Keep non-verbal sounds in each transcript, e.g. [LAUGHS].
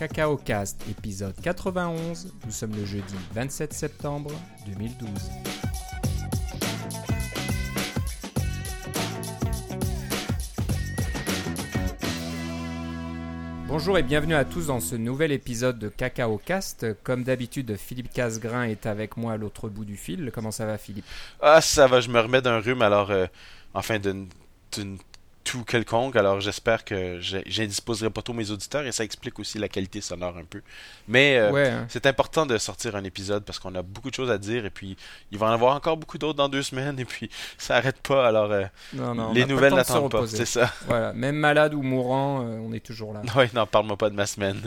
Cacao Cast, épisode 91. Nous sommes le jeudi 27 septembre 2012. Bonjour et bienvenue à tous dans ce nouvel épisode de Cacao Cast. Comme d'habitude, Philippe Casgrain est avec moi à l'autre bout du fil. Comment ça va, Philippe? Ah, ça va, je me remets d'un rhume, alors, euh, enfin, d'une tout quelconque, alors j'espère que j'indisposerai pas trop mes auditeurs et ça explique aussi la qualité sonore un peu. Mais euh, Ouais, hein. c'est important de sortir un épisode parce qu'on a beaucoup de choses à dire et puis il va en avoir encore beaucoup d'autres dans deux semaines et puis [LAUGHS] ça arrête pas, alors euh, Non, non, on les nouvelles n'attendent pas, c'est ça. [LAUGHS] Voilà, même malade ou mourant, euh, on est toujours là. [LAUGHS] Oui, non, parle-moi pas de ma semaine.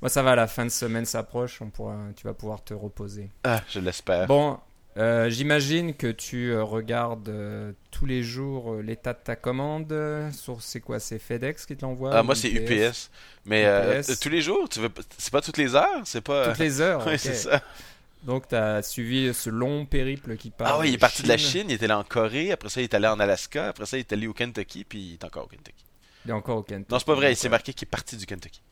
Moi, ça va, la fin de semaine s'approche, on pourra, tu vas pouvoir te reposer. Ah, je l'espère. Bon, euh, j'imagine que tu euh, regardes euh, tous les jours l'état de ta commande. sur c'est quoi C'est FedEx qui te l'envoie Ah, moi c'est UPS. Mais UPS. tous les jours, tu veux pas- c'est pas toutes les heures, c'est pas. Toutes les heures. [LAUGHS] Oui, c'est ça. Donc, tu as suivi ce long périple qui part. Ah oui, il est parti de la Chine, il est allé en Corée, après ça il est allé en Alaska, après ça il est allé au Kentucky, puis il est encore au Kentucky. Il est encore au Kentucky. Non, c'est pas vrai, il s'est marqué qu'il est parti du Kentucky.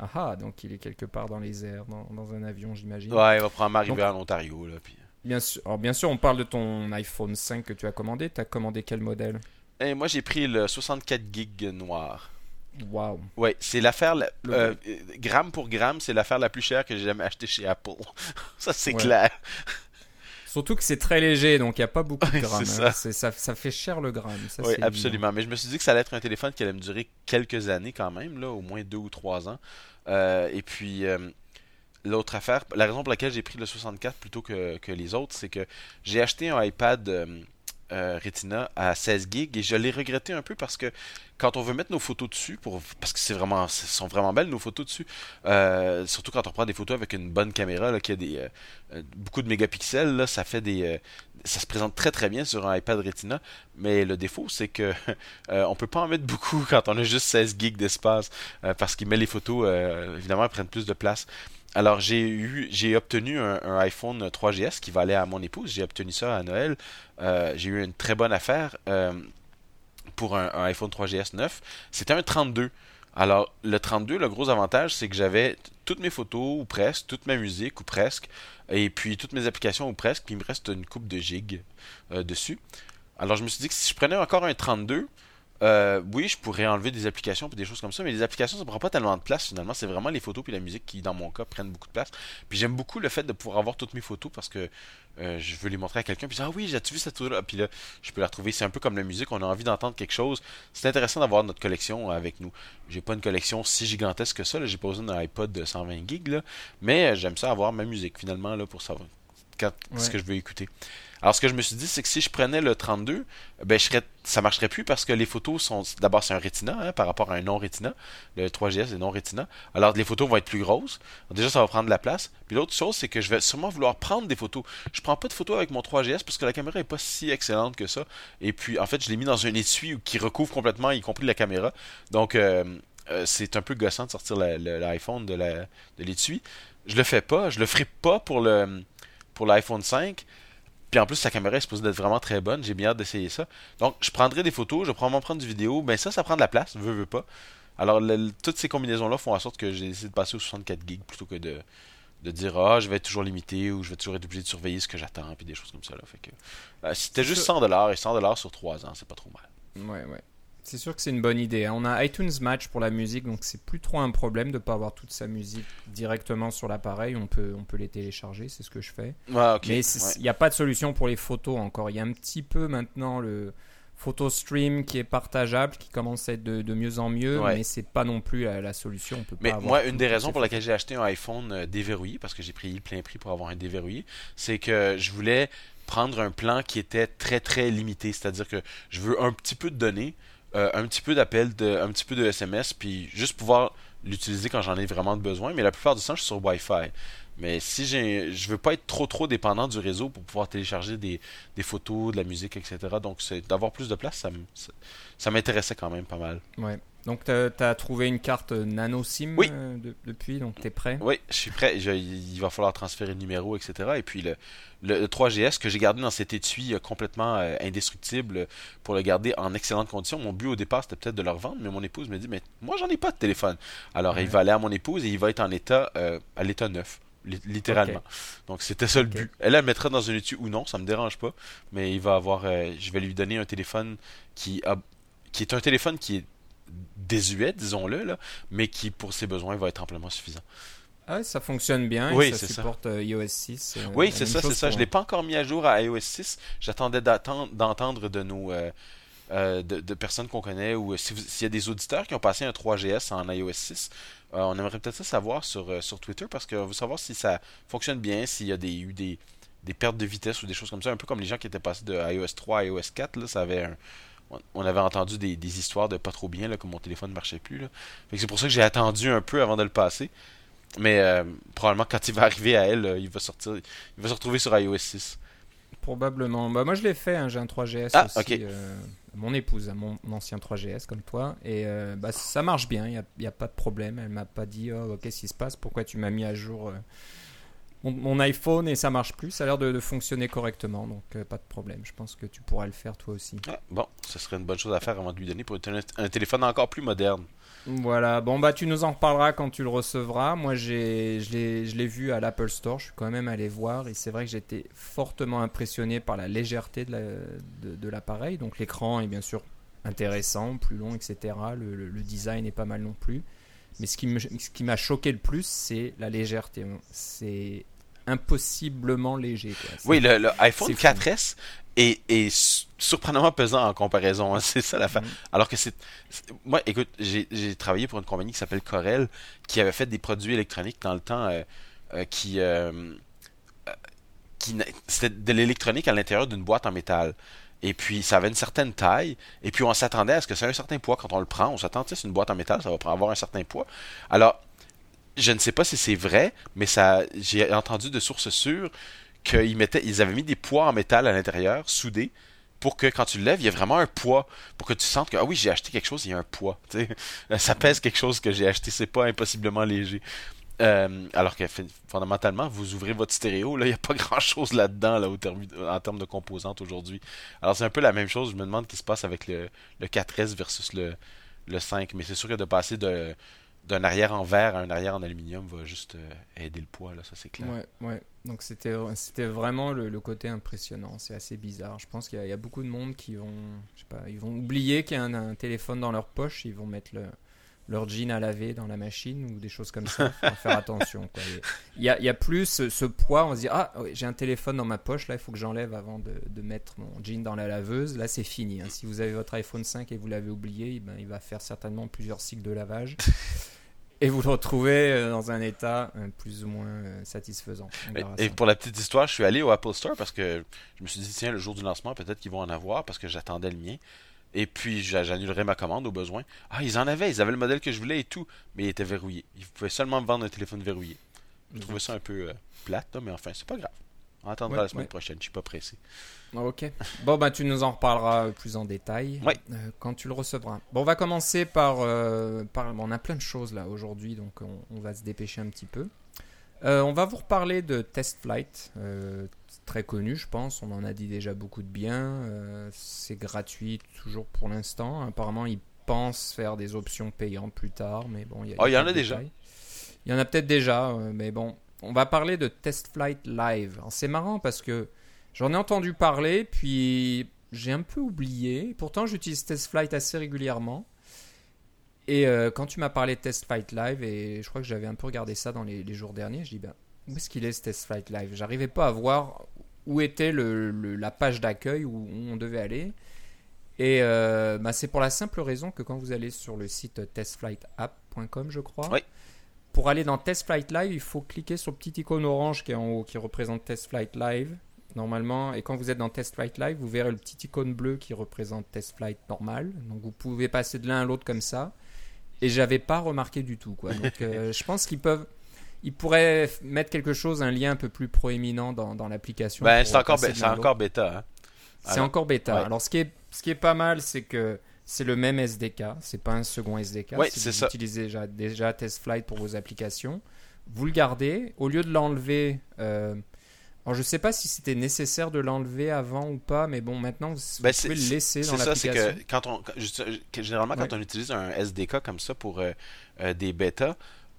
Ah ah, donc il est quelque part dans les airs, dans, dans un avion, j'imagine. Ouais, il va probablement arriver Donc- en Ontario, là, puis... Bien sûr, alors, bien sûr, on parle de ton iPhone 5 que tu as commandé. Tu as commandé quel modèle? Et moi j'ai pris le 64 gig noir. Waouh. Ouais, c'est l'affaire, la- euh, gramme pour gramme, c'est l'affaire la plus chère que j'ai jamais achetée chez Apple. [LAUGHS] ça c'est Ouais. clair. Surtout que c'est très léger, donc il n'y a pas beaucoup de grammes. c'est hein. ça. Ça, ça fait cher le gramme. ça, Oui, évident. absolument. Mais je me suis dit que ça allait être un téléphone qui allait me durer quelques années quand même, là, au moins deux ou trois ans. Euh, et puis, euh, l'autre affaire, la raison pour laquelle j'ai pris le 64 plutôt que, les autres, c'est que j'ai acheté un iPad euh, euh, Retina à 16 gigs et je l'ai regretté un peu parce que quand on veut mettre nos photos dessus, parce que c'est vraiment, ce sont vraiment belles nos photos dessus, euh, surtout quand on prend des photos avec une bonne caméra qui a beaucoup de mégapixels, ça fait des, ça se présente très très bien sur un iPad Retina. Mais le défaut, c'est que [LAUGHS] on peut pas en mettre beaucoup quand on a juste 16 gigs d'espace parce qu'il met les photos, évidemment, elles prennent plus de place. Alors j'ai eu, j'ai obtenu un, iPhone 3GS qui va aller à mon épouse. J'ai obtenu ça à Noël. Euh, j'ai eu une très bonne affaire euh, pour un, iPhone 3GS 9. C'était un 32. Alors le 32, le gros avantage, c'est que j'avais toutes mes photos ou presque, toute ma musique ou presque, et puis toutes mes applications ou presque, puis il me reste une coupe de gigs euh, dessus. Alors je me suis dit que si je prenais encore un 32, euh, oui, je pourrais enlever des applications et des choses comme ça, mais les applications, ça prend pas tellement de place finalement. C'est vraiment les photos puis la musique qui, dans mon cas, prennent beaucoup de place. Puis j'aime beaucoup le fait de pouvoir avoir toutes mes photos parce que euh, je veux les montrer à quelqu'un. Puis ah oui, j'ai-tu vu cette photo-là? Puis là, je peux la retrouver. C'est un peu comme la musique, on a envie d'entendre quelque chose. C'est intéressant d'avoir notre collection avec nous. J'ai pas une collection si gigantesque que ça. J'ai pas besoin d'un iPod de 120 gigs, là. mais euh, j'aime ça avoir ma musique finalement là pour savoir quand, ce Ouais. que je veux écouter. Alors ce que je me suis dit, c'est que si je prenais le 32, ben je ça marcherait plus parce que les photos sont, d'abord c'est un Retina hein, par rapport à un non Retina, le 3GS est non Retina. Alors les photos vont être plus grosses. Déjà ça va prendre de la place. Puis l'autre chose, c'est que je vais sûrement vouloir prendre des photos. Je prends pas de photos avec mon 3GS parce que la caméra est pas si excellente que ça. Et puis en fait, je l'ai mis dans un étui qui recouvre complètement, y compris la caméra. Donc euh, euh, c'est un peu gossant de sortir l'iPhone de la- de l'étui. Je le fais pas, je le ferai pas pour l'iPhone 5. Puis en plus, sa caméra est supposée d'être vraiment très bonne. J'ai bien hâte d'essayer ça. Donc, je prendrai des photos, je vais probablement prendre du vidéo. Ben ça, ça prend de la place, veux, veux pas. Alors, le- toutes ces combinaisons-là font en sorte que j'ai décidé de passer aux 64 gigs plutôt que de, de dire ah je vais être toujours limité ou je vais toujours être obligé de surveiller ce que j'attends puis des choses comme ça là. Fait que euh, c'était juste 100 dollars et 100 dollars sur 3 ans, c'est pas trop mal. Ouais, ouais. C'est sûr que c'est une bonne idée. hein. On a iTunes Match pour la musique, donc c'est plus trop un problème de ne pas avoir toute sa musique directement sur l'appareil. On peut, on peut les télécharger, c'est ce que je fais. Ouais. Mais il ouais. n'y a pas de solution pour les photos encore. Il y a un petit peu maintenant le photo stream qui est partageable, qui commence à être de, de mieux en mieux, Ouais. mais c'est pas non plus la, la solution. On peut Mais pas moi, une des raisons pour laquelle j'ai acheté un iPhone euh, déverrouillé, parce que j'ai pris le plein prix pour avoir un déverrouillé, c'est que je voulais prendre un plan qui était très très limité. C'est-à-dire que je veux un petit peu de données, euh, un petit peu d'appels, un petit peu de SMS, puis juste pouvoir l'utiliser quand j'en ai vraiment besoin. Mais la plupart du temps, je suis sur Wi-Fi. Mais si j'ai, je veux pas être trop trop dépendant du réseau pour pouvoir télécharger des, des photos, de la musique, etc. Donc d'avoir plus de place, ça m'intéressait quand même pas mal. Ouais. Donc, tu as, trouvé une carte nano SIM Oui. euh, de- depuis, donc tu es prêt? Oui, je suis prêt. Je- il va falloir transférer le numéro, etc. Et puis le, le, le 3GS que j'ai gardé dans cet étui euh, complètement euh, indestructible pour le garder en excellente condition. Mon but au départ, c'était peut-être de le revendre, mais mon épouse me dit, mais moi, j'en ai pas de téléphone. Alors, Ouais. il va aller à mon épouse et il va être en état, euh, à l'état neuf, li- littéralement. Donc, c'était ça le but. Elle, elle le mettra dans un étui ou non, ça me dérange pas. Mais il va avoir, euh, je vais lui donner un téléphone qui a, qui est un téléphone qui est désuet, disons-le, là, mais qui, pour ses besoins, va être amplement suffisant. Ah, ça fonctionne bien. Oui, ça c'est ça. supporte euh, iOS 6. euh, Oui, c'est ça, c'est ça. Je pour- l'ai pas encore mis à jour à iOS 6. J'attendais d'entendre de nos euh, euh, de, de personnes qu'on connaît ou euh, si s'il y a des auditeurs qui ont passé un 3GS en iOS 6, euh, on aimerait peut-être ça savoir sur, euh, sur Twitter parce qu'on veut savoir si ça fonctionne bien, s'il y a des, eu des, des pertes de vitesse ou des choses comme ça, un peu comme les gens qui étaient passés de iOS 3 à iOS 4, là, ça avait un- on- on avait entendu des, des histoires de pas trop bien, là, que mon téléphone ne marchait plus. là. Fait que C'est pour ça que j'ai attendu un peu avant de le passer. Mais euh, probablement quand il va arriver à elle, euh, il va sortir, il va se retrouver sur iOS 6. Probablement. Bah, moi, je l'ai fait. hein, J'ai un 3GS Ah, aussi. euh, mon épouse a mon, mon ancien 3GS comme toi. Et bah, ça marche bien. Il n'y a, il y a pas de problème. Elle m'a pas dit oh, qu'est-ce qui se passe Pourquoi tu m'as mis à jour mon, mon iPhone et ça marche plus Ça a l'air de, de fonctionner correctement. Donc, euh, pas de problème. Je pense que tu pourras le faire toi aussi. Ah, bon, ce serait une bonne chose à faire avant de lui donner pour un, téléphone encore plus moderne. Voilà, bon bah tu nous en reparleras quand tu le recevras. Moi j'ai, je l'ai, vu à l'Apple Store, je suis quand même allé voir et c'est vrai que j'étais fortement impressionné par la légèreté de, la- de, de l'appareil. Donc l'écran est bien sûr intéressant, plus long, etc. Le, le- le design est pas mal non plus. Mais ce qui, m'a choqué le plus, c'est la légèreté. C'est impossiblement léger. quoi. Oui, le, le iPhone c'est fou. 4S est, est su- surprenamment pesant en comparaison. hein, [LAUGHS] c'est ça l'affaire. Mhm. Alors que c'est. Moi, écoute, j'ai travaillé pour une compagnie qui s'appelle Corel, qui avait fait des produits électroniques dans le temps euh, euh, qui. euh, qui C'était de l'électronique à l'intérieur d'une boîte en métal. Et puis, ça avait une certaine taille. Et puis, on s'attendait à ce que ça ait un certain poids quand on le prend. On s'attend, c'est une boîte en métal, ça va avoir un certain poids. Alors, je ne sais pas si c'est vrai, mais ça, j'ai entendu de sources sûres qu'ils ils avaient mis des poids en métal à l'intérieur, soudés, pour que quand tu le lèves, il y ait vraiment un poids, pour que tu sentes que ah oui, j'ai acheté quelque chose, il y a un poids. [LAUGHS] Ça pèse quelque chose que j'ai acheté, c'est pas impossiblement léger. Euh, alors que fondamentalement, vous ouvrez votre stéréo, il n'y a pas [LAUGHS] grand chose là-dedans en termes de composantes aujourd'hui. Alors c'est un peu la même chose, je me demande ce qui se passe avec le, le 4S versus le, le 5, mais c'est sûr que de passer d'un arrière en verre à un arrière en aluminium va juste euh, aider le poids, là, ça c'est clair. Ouais. Donc c'était vraiment le, côté impressionnant. C'est assez bizarre. Je pense qu'il y, a- beaucoup de monde qui vont, oublier qu'il y a un téléphone dans leur poche. Ils vont mettre le, leur jean à laver dans la machine ou des choses comme ça. Faut faire attention. Il y a, il y a plus ce, ce poids. On se dit ah j'ai un téléphone dans ma poche. Là, il faut que j'enlève avant de, de mettre mon jean dans la laveuse. Là, c'est fini. hein. Si vous avez votre iPhone 5 et vous l'avez oublié, eh ben, il va faire certainement plusieurs cycles de lavage. [LAUGHS] Et vous le retrouvez euh, dans un état euh, plus ou moins euh, satisfaisant. Et, pour la petite histoire, je suis allé au Apple Store parce que je me suis dit, tiens, le jour du lancement, peut-être qu'ils vont en avoir parce que j'attendais le mien. Et puis, j'a- j'annulerai ma commande au besoin. Ah, ils en avaient, ils avaient le modèle que je voulais et tout, mais il était verrouillé. Ils pouvaient seulement me vendre un téléphone verrouillé. Je trouvais ça un peu euh, plate, mais enfin, c'est pas grave. On attendra Ouais, la semaine ouais. prochaine, je suis pas pressé. Ah, Ok. Bon, bah, tu nous en reparleras plus en détail Ouais. euh, quand tu le recevras. Bon, on va commencer par. euh, par bon, on a plein de choses là aujourd'hui, donc on, on va se dépêcher un petit peu. Euh, on va vous reparler de Test Flight, euh, très connu, je pense. On en a dit déjà beaucoup de bien. Euh, c'est gratuit toujours pour l'instant. Apparemment, ils pensent faire des options payantes plus tard, mais bon, il y, a- Oh, il y en a déjà. Il y en a peut-être déjà, euh, mais bon. On va parler de Test Flight Live. C'est marrant parce que J'en ai entendu parler, puis j'ai un peu oublié. Pourtant, j'utilise TestFlight assez régulièrement. Et euh, quand tu m'as parlé de TestFlight Live, et je crois que j'avais un peu regardé ça dans les, les jours derniers, je dis ben, où est-ce qu'il est ce TestFlight Live? J'arrivais pas à voir où était le, le- la page d'accueil où, on devait aller. Et euh, bah, c'est pour la simple raison que quand vous allez sur le site testflightapp.com, je crois, Oui. pour aller dans TestFlight Live, il faut cliquer sur le petit icône orange qui est en haut, qui représente TestFlight Live, normalement. Et quand vous êtes dans TestFlight Live, vous verrez le petit icône bleu qui représente TestFlight normal. Donc vous pouvez passer de l'un à l'autre comme ça. Et j'avais pas remarqué du tout. Quoi. Donc [LAUGHS] euh, je pense qu'ils peuvent. Ils pourraient f- mettre quelque chose, un lien un peu plus proéminent dans, dans l'application. Ben, c'est encore, c'est l'autre. encore bêta. Hein? C'est Alors, encore bêta. ouais. Alors, ce qui est, ce qui est pas mal, c'est que c'est le même SDK, c'est pas un second SDK. Ouais, si vous ça. utilisez déjà, déjà TestFlight pour vos applications, vous le gardez. Au lieu de l'enlever, euh, alors je sais pas si c'était nécessaire de l'enlever avant ou pas, mais bon, maintenant vous, Ben, pouvez le laisser dans C'est ça, c'est l'application. que quand on, que généralement quand Ouais. on utilise un SDK comme ça pour euh, euh, des bêtas,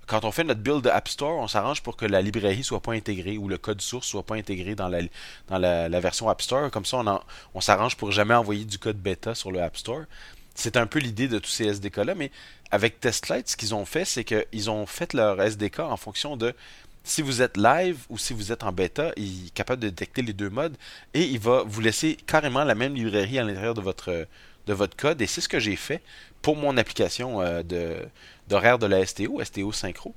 quand on fait notre build App Store, on s'arrange pour que la librairie soit pas intégrée ou le code source soit pas intégré dans la, version App Store. Comme ça, on, s'arrange pour jamais envoyer du code bêta sur le App Store. C'est un peu l'idée de tous ces SDK-là, mais avec TestLight, ce qu'ils ont fait, c'est qu'ils ont fait leur SDK en fonction de si vous êtes live ou si vous êtes en bêta, il est capable de détecter les deux modes et il va vous laisser carrément la même librairie à l'intérieur de votre, de votre code. Et c'est ce que j'ai fait pour mon application euh, de, d'horaire de la STO, STO Synchro.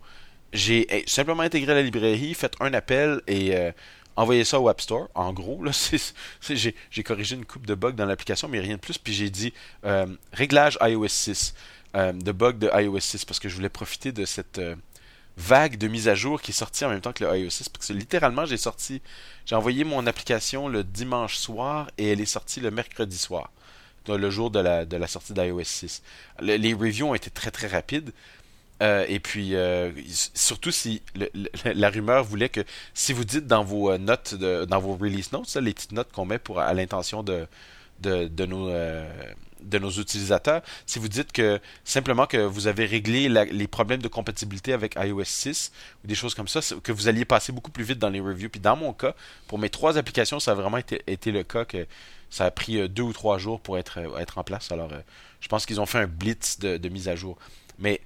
J'ai eh, simplement intégré la librairie, fait un appel et euh, envoyé ça au App Store. En gros, [LAUGHS] j'ai, corrigé une coupe de bugs dans l'application, mais rien de plus. Puis j'ai dit euh, réglage iOS 6, euh, de bug de iOS 6, parce que je voulais profiter de cette vague de mise à jour qui est sortie en même temps que le iOS 6. Parce que littéralement, j'ai sorti, j'ai envoyé mon application le dimanche soir et elle est sortie le mercredi soir, le jour de la, sortie d'iOS 6. Le- les reviews ont été très très rapides. Euh, et puis, euh, surtout si la rumeur voulait que si vous dites dans vos euh, notes, dans vos release notes, les petites notes qu'on met pour à l'intention de, nos, utilisateurs, si vous dites que simplement que vous avez réglé les problèmes de compatibilité avec iOS 6 ou des choses comme ça, que vous alliez passer beaucoup plus vite dans les reviews. Puis dans mon cas, pour mes trois applications, ça a vraiment été, été le cas que ça a pris euh, deux ou trois jours pour être, euh, être en place. Alors, euh, je pense qu'ils ont fait un blitz de, mise à jour. Mais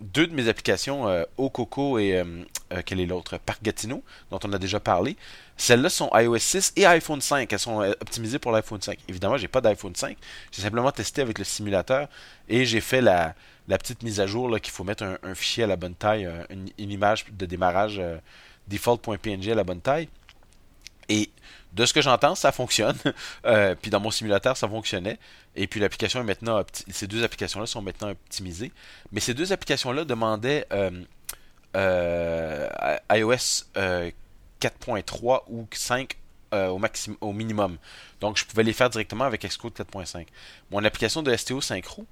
deux de mes applications, euh, Ococo et euh, quelle est l'autre? Parc Gatineau, dont on a déjà parlé. Celles-là sont iOS 6 et iPhone 5. Elles sont optimisées pour l'iPhone 5. Évidemment, j'ai pas d'iPhone 5. J'ai simplement testé avec le simulateur et j'ai fait la, petite mise à jour qu'il faut mettre un, fichier à la bonne taille, une, image de démarrage default.png à la bonne taille. Et de ce que j'entends, ça fonctionne. [LAUGHS] Euh, puis dans mon simulateur, ça fonctionnait. Et puis l'application est maintenant opti- ces deux applications-là sont maintenant optimisées. Mais ces deux applications-là demandaient euh, euh, iOS euh, 4.3 ou 5 euh, au, minimum. Donc je pouvais les faire directement avec Xcode 4.5. Mon application de STO Synchro,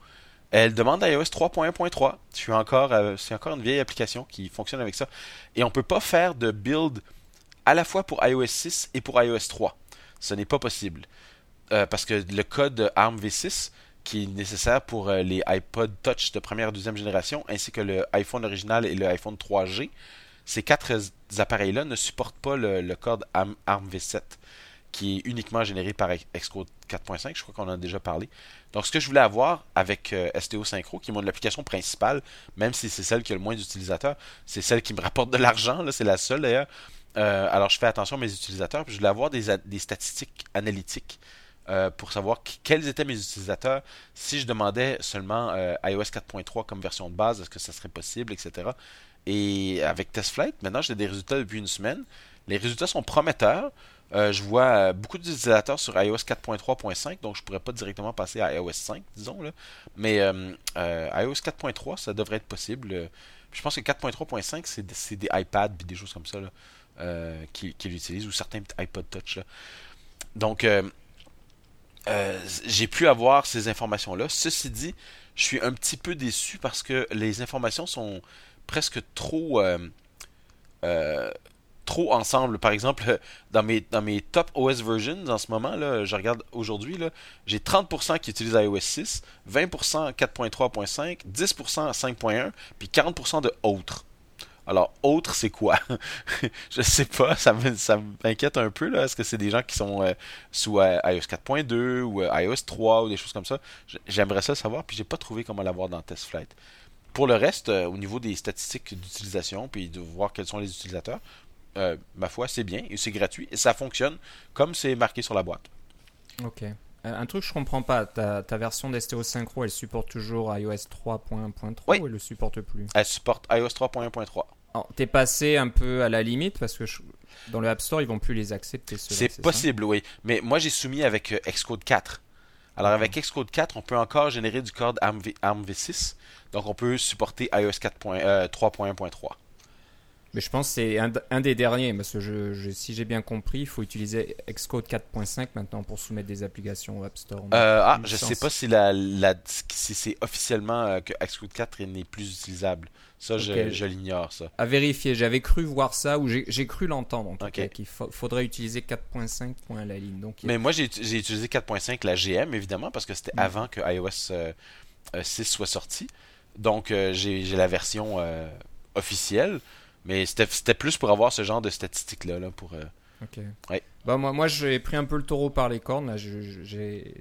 elle demande iOS 3.1.3. Je suis encore, euh, c'est encore une vieille application qui fonctionne avec ça. Et on peut pas faire de build à la fois pour iOS 6 et pour iOS 3. Ce n'est pas possible. Euh, parce que le code ARM v6, qui est nécessaire pour euh, les iPod Touch de première et deuxième génération, ainsi que le iPhone original et le iPhone 3G, ces quatre appareils-là ne supportent pas le, code ARM, ARM v7, qui est uniquement généré par Xcode 4.5. Je crois qu'on en a déjà parlé. Donc, ce que je voulais avoir avec euh, STO Synchro, qui est mon application principale, même si c'est celle qui a le moins d'utilisateurs, c'est celle qui me rapporte de l'argent, c'est la seule d'ailleurs. Euh, alors, je fais attention à mes utilisateurs. Puis je voulais avoir des, statistiques analytiques euh, pour savoir quels étaient mes utilisateurs. Si je demandais seulement euh, iOS 4.3 comme version de base, est-ce que ça serait possible, etc. Et avec TestFlight, maintenant, j'ai des résultats depuis une semaine. Les résultats sont prometteurs. Je vois beaucoup d'utilisateurs sur iOS 4.3.5, donc je pourrais pas directement passer à iOS 5, disons. Là. Mais iOS 4.3, ça devrait être possible. Je pense que 4.3.5, c'est des, c'est des iPads et des choses comme ça là, euh, qui, ou certains iPod Touch. Donc, euh, euh, j'ai pu avoir ces informations-là. Ceci dit, je suis un petit peu déçu parce que les informations sont presque trop trop ensemble. Par exemple, [LAUGHS] dans mes, top OS versions en ce moment, là, je regarde aujourd'hui, j'ai 30% qui utilisent iOS 6, 20% 4.3.5, 10% 5.1, puis 40% de autres. Alors, autre, c'est quoi? [LAUGHS] Je sais pas, ça me- ça m'inquiète un peu. là. Est-ce que c'est des gens qui sont euh, sous euh, iOS 4.2 ou euh, iOS 3 ou des choses comme ça? J'aimerais ça savoir, puis j'ai pas trouvé comment l'avoir dans TestFlight. Pour le reste, au niveau des statistiques d'utilisation, puis de voir quels sont les utilisateurs, ma foi, c'est bien et c'est gratuit et ça fonctionne comme c'est marqué sur la boîte. Ok. Un truc que je comprends pas, ta, ta version d'STO Synchro, elle supporte toujours iOS 3.1.3 Oui. ou elle le supporte plus? Elle supporte iOS 3.1.3. T'es passé un peu à la limite parce que je- dans le App Store, ils vont plus les accepter. C'est possible, oui. Mais moi, j'ai soumis avec euh, Xcode 4. Alors, avec Xcode 4, on peut encore générer du code ARM, v, 6 Donc, on peut supporter iOS 4 point- euh, 3.1.3. Mais je pense que c'est un, un des derniers, parce que je, je- si j'ai bien compris, il faut utiliser Xcode 4.5 maintenant pour soumettre des applications au App Store. Euh, ah, je chance. sais pas si, la, la, si c'est officiellement que Xcode 4 n'est plus utilisable. Ça, je, l'ignore, ça. À vérifier, j'avais cru voir ça, ou j'ai cru l'entendre, en tout Ok. cas, qu'il fa- faudrait utiliser 4.5 point à la ligne. Donc, a- Mais moi, j'ai utilisé 4.5, la GM, évidemment, parce que c'était Mm. avant que iOS euh, euh, 6 soit sorti. Donc, euh, j'ai la version euh, officielle. Mais c'était plus pour avoir ce genre de statistiques-là. Là, pour, euh, Ok. Ouais. Bah, moi, moi j'ai pris un peu le taureau par les cornes. Là. Je, je- j'ai-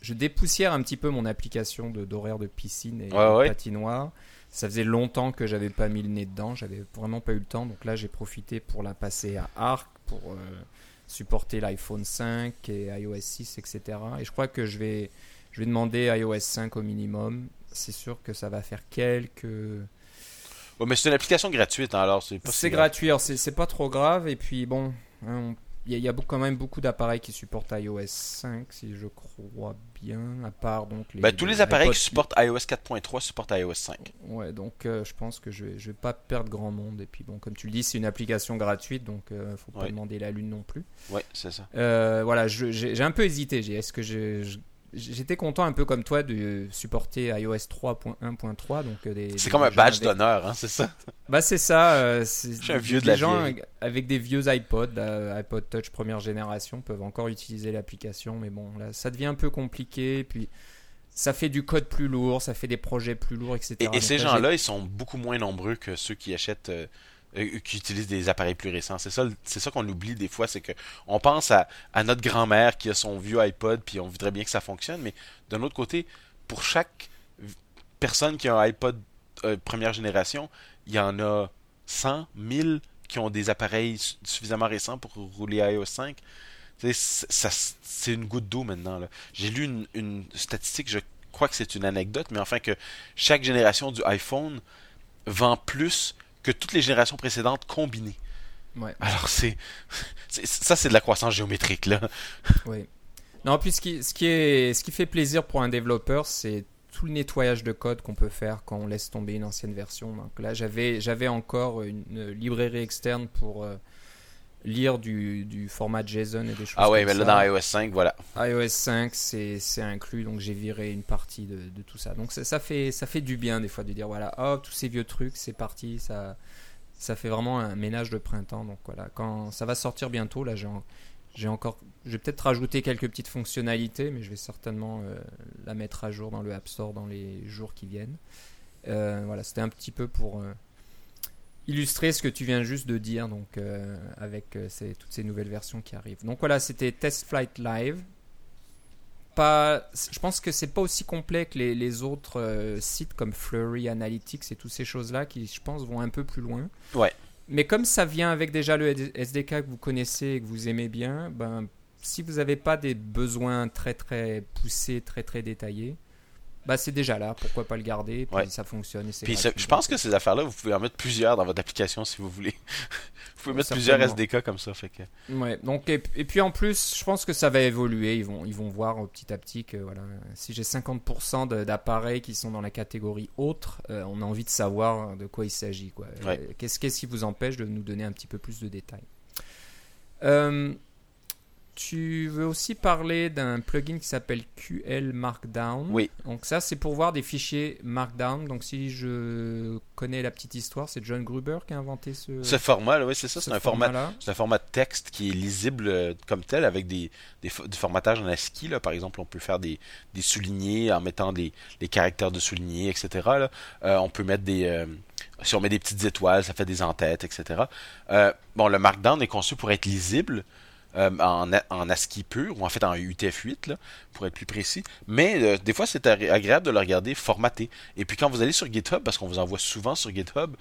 je dépoussière un petit peu mon application de- d'horaire de, piscine et Ouais, de ouais. patinoire. Ça faisait longtemps que j'avais pas mis le nez dedans. J'avais vraiment pas eu le temps. Donc là, j'ai profité pour la passer à Arc, pour euh, supporter l'iPhone 5 et iOS 6, etc. Et je crois que je vais, je vais demander iOS 5 au minimum. C'est sûr que ça va faire quelques. ouais, mais c'est une application gratuite, hein, alors c'est pas C'est gratuit, alors c'est c'est pas trop grave. Et puis bon, hein, on- il y a, y quand même beaucoup d'appareils qui supportent iOS 5, si je crois bien, à part donc les. Ben, tous les appareils iPod- qui supportent iOS 4.3 supportent iOS 5. Ouais, donc euh, je pense que je vais, je vais pas perdre grand monde. Et puis bon, comme tu le dis, c'est une application gratuite, donc euh, faut pas Ouais. demander la lune non plus. Ouais, c'est ça. Euh, voilà, j'ai un peu hésité. Est-ce que je- je- J'étais content un peu comme toi de supporter iOS 3.1.3 donc euh, des- C'est comme un badge avec- d'honneur, hein, c'est ça? Bah c'est ça. euh, c'est- Je suis un vieux de la gens vieille. avec des vieux iPod, euh, iPod Touch première génération, peuvent encore utiliser l'application, mais bon là, ça devient un peu compliqué. Puis ça fait du code plus lourd, ça fait des projets plus lourds, etc. Et, ces là, gens-là, ils sont beaucoup moins nombreux que ceux qui achètent, euh, euh, qui utilisent des appareils plus récents. C'est ça, ça qu'on oublie des fois, c'est que on pense à, notre grand-mère qui a son vieux iPod, puis on voudrait bien que ça fonctionne, mais d'un autre côté, pour chaque personne qui a un iPod euh, première génération, il y en a 100, 1000 qui ont des appareils su- suffisamment récents pour rouler iOS 5. Tu sais, C'est une goutte d'eau maintenant. J'ai lu une statistique, je crois que c'est une anecdote, mais enfin que chaque génération du iPhone vend plus que toutes les générations précédentes combinées. Ouais, Alors c'est, ça c'est de la croissance géométrique là. ouais. Non, puis ce qui, ce qui est, ce qui fait plaisir pour un développeur, c'est tout le nettoyage de code qu'on peut faire quand on laisse tomber une ancienne version. Donc là, j'avais, j'avais encore une, une librairie externe pour euh, lire du, du format JSON et des choses Ah ouais, comme mais là ça. dans iOS 5, voilà. iOS 5, c'est inclus, donc j'ai viré une partie de, de tout ça. Donc ça, ça fait, ça fait du bien des fois de dire voilà, oh, tous ces vieux trucs, c'est parti, ça, ça fait vraiment un ménage de printemps. Donc voilà, quand ça va sortir bientôt, là j'ai en- j'ai encore, je vais peut-être rajouter quelques petites fonctionnalités, mais je vais certainement euh, la mettre à jour dans le App Store dans les jours qui viennent. Euh, voilà, c'était un petit peu pour euh, illustrer ce que tu viens juste de dire, donc euh, avec euh, ces- toutes ces nouvelles versions qui arrivent. Donc voilà, c'était Test Flight Live. Pas, je pense que c'est pas aussi complet que les, les autres euh, sites comme Flurry Analytics et toutes ces choses-là qui, je pense, vont un peu plus loin. Ouais. Mais comme ça vient avec déjà le SDK que vous connaissez et que vous aimez bien, ben, si vous n'avez pas des besoins très très poussés, très très détaillés, bah c'est déjà là. Pourquoi pas le garder? Puis Ouais. ça fonctionne. Et c'est Puis gratuit, c'est- je pense que ces affaires-là, vous pouvez en mettre plusieurs dans votre application si vous voulez. [LAUGHS] vous pouvez mettre plusieurs SDK comme ça, fait que. Ouais, donc et, et puis en plus, je pense que ça va évoluer. Ils vont, ils vont voir euh, petit à petit que voilà, si j'ai 50% de- d'appareils qui sont dans la catégorie autre, euh, on a envie de savoir de quoi il s'agit. quoi. Ouais. Euh, Qu'est-ce qu'est-ce qui vous empêche de nous donner un petit peu plus de détails? Euh, Tu veux aussi parler d'un plugin qui s'appelle QL Markdown. Oui. Donc ça, c'est pour voir des fichiers Markdown. Donc si je connais la petite histoire, c'est John Gruber qui a inventé ce, Ce format-là, oui, c'est ça, ce c'est un format. C'est un format de texte qui est lisible euh, comme tel avec des, des du formatage en ASCII. Là. Par exemple, on peut faire des, des soulignés en mettant des, des caractères de soulignés, etc. Là. Euh, on peut mettre des... euh, si on met des petites étoiles, ça fait des entêtes, etc. Euh, bon, le Markdown est conçu pour être lisible euh, en, ASCII pur, ou en fait en UTF-8, là, pour être plus précis. Mais euh, des fois, c'est agré- agréable de le regarder formaté. Et puis quand vous allez sur GitHub, parce qu'on vous envoie souvent sur GitHub,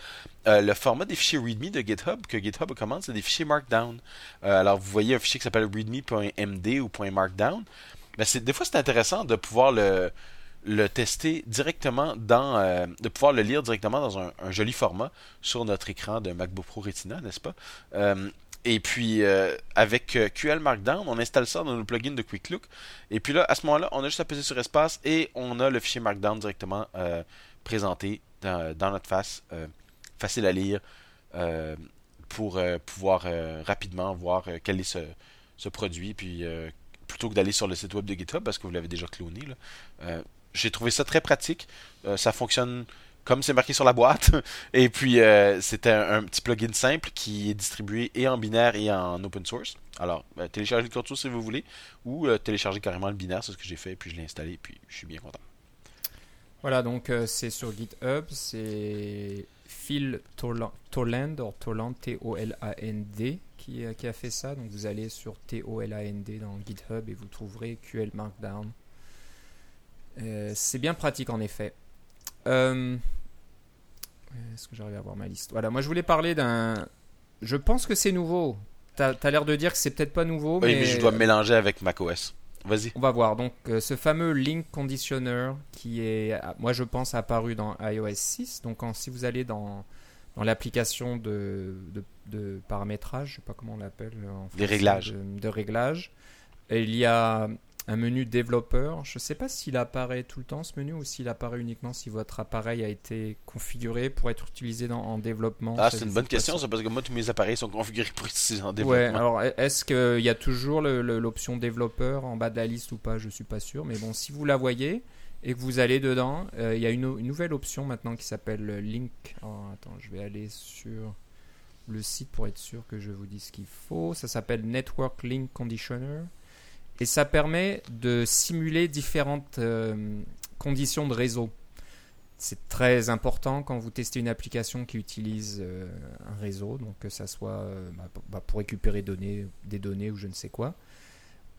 euh, le format des fichiers README de GitHub que GitHub recommande, c'est des fichiers Markdown. Alors, vous voyez un fichier qui s'appelle readme.md ou .markdown. Mais c'est, des fois, c'est intéressant de pouvoir le, tester directement dans... de pouvoir le lire directement dans un, joli format sur notre écran de MacBook Pro Retina, n'est-ce pas? Et puis, euh, avec euh, QL Markdown, on installe ça dans nos plugins de Quick Look. Et puis là, à ce moment-là, on a juste à peser sur espace et on a le fichier Markdown directement euh, présenté dans, notre face. Facile à lire, pour pouvoir rapidement voir quel est ce, ce produit, puis plutôt que d'aller sur le site web de GitHub parce que vous l'avez déjà cloné. J'ai trouvé ça très pratique. Ça fonctionne comme c'est marqué sur la boîte. [LAUGHS] Et puis euh, c'était un, petit plugin simple qui est distribué et en binaire et en open source. Alors euh, téléchargez le code source si vous voulez, ou euh, téléchargez carrément le binaire, c'est ce que j'ai fait, puis je l'ai installé, puis je suis bien content. Voilà, donc euh, c'est sur GitHub, c'est Phil Toland, Toland, Toland, qui, euh, qui a fait ça. Donc vous allez sur T-O-L-A-N-D dans GitHub et vous trouverez QL Markdown. C'est bien pratique en effet. Euh, Est-ce que j'arrive à voir ma liste? Voilà, moi je voulais parler d'un. Je pense que c'est nouveau. T'as as, l'air de dire que c'est peut-être pas nouveau, Oui, mais, mais je dois me mélanger avec macOS. Vas-y. on va voir. Donc, euh, ce fameux Link Conditioner qui est, moi je pense, apparu dans iOS 6. Donc, si vous allez dans, dans l'application de, de, de paramétrage, je sais pas comment on l'appelle en Des français, réglages. De, de réglages, et il y a un menu développeur. Je sais pas s'il apparaît tout le temps ce menu ou s'il apparaît uniquement si votre appareil a été configuré pour être utilisé dans, en développement. Ah, c'est une bonne question, ça, parce que moi, tous mes appareils sont configurés pour être utilisés en Ouais, développement. alors est-ce qu'il y a toujours l'option développeur en bas de la liste ou pas? Je suis pas sûr. Mais bon, si vous la voyez et que vous allez dedans, euh, il y a une, une nouvelle option maintenant qui s'appelle Link. Oh, attends, je vais aller sur le site pour être sûr que je vous dise ce qu'il faut. Ça s'appelle Network Link Conditioner. Et ça permet de simuler différentes euh, conditions de réseau. C'est très important quand vous testez une application qui utilise euh, un réseau, donc que ça soit euh, bah, pour- bah, pour récupérer des données ou je ne sais quoi.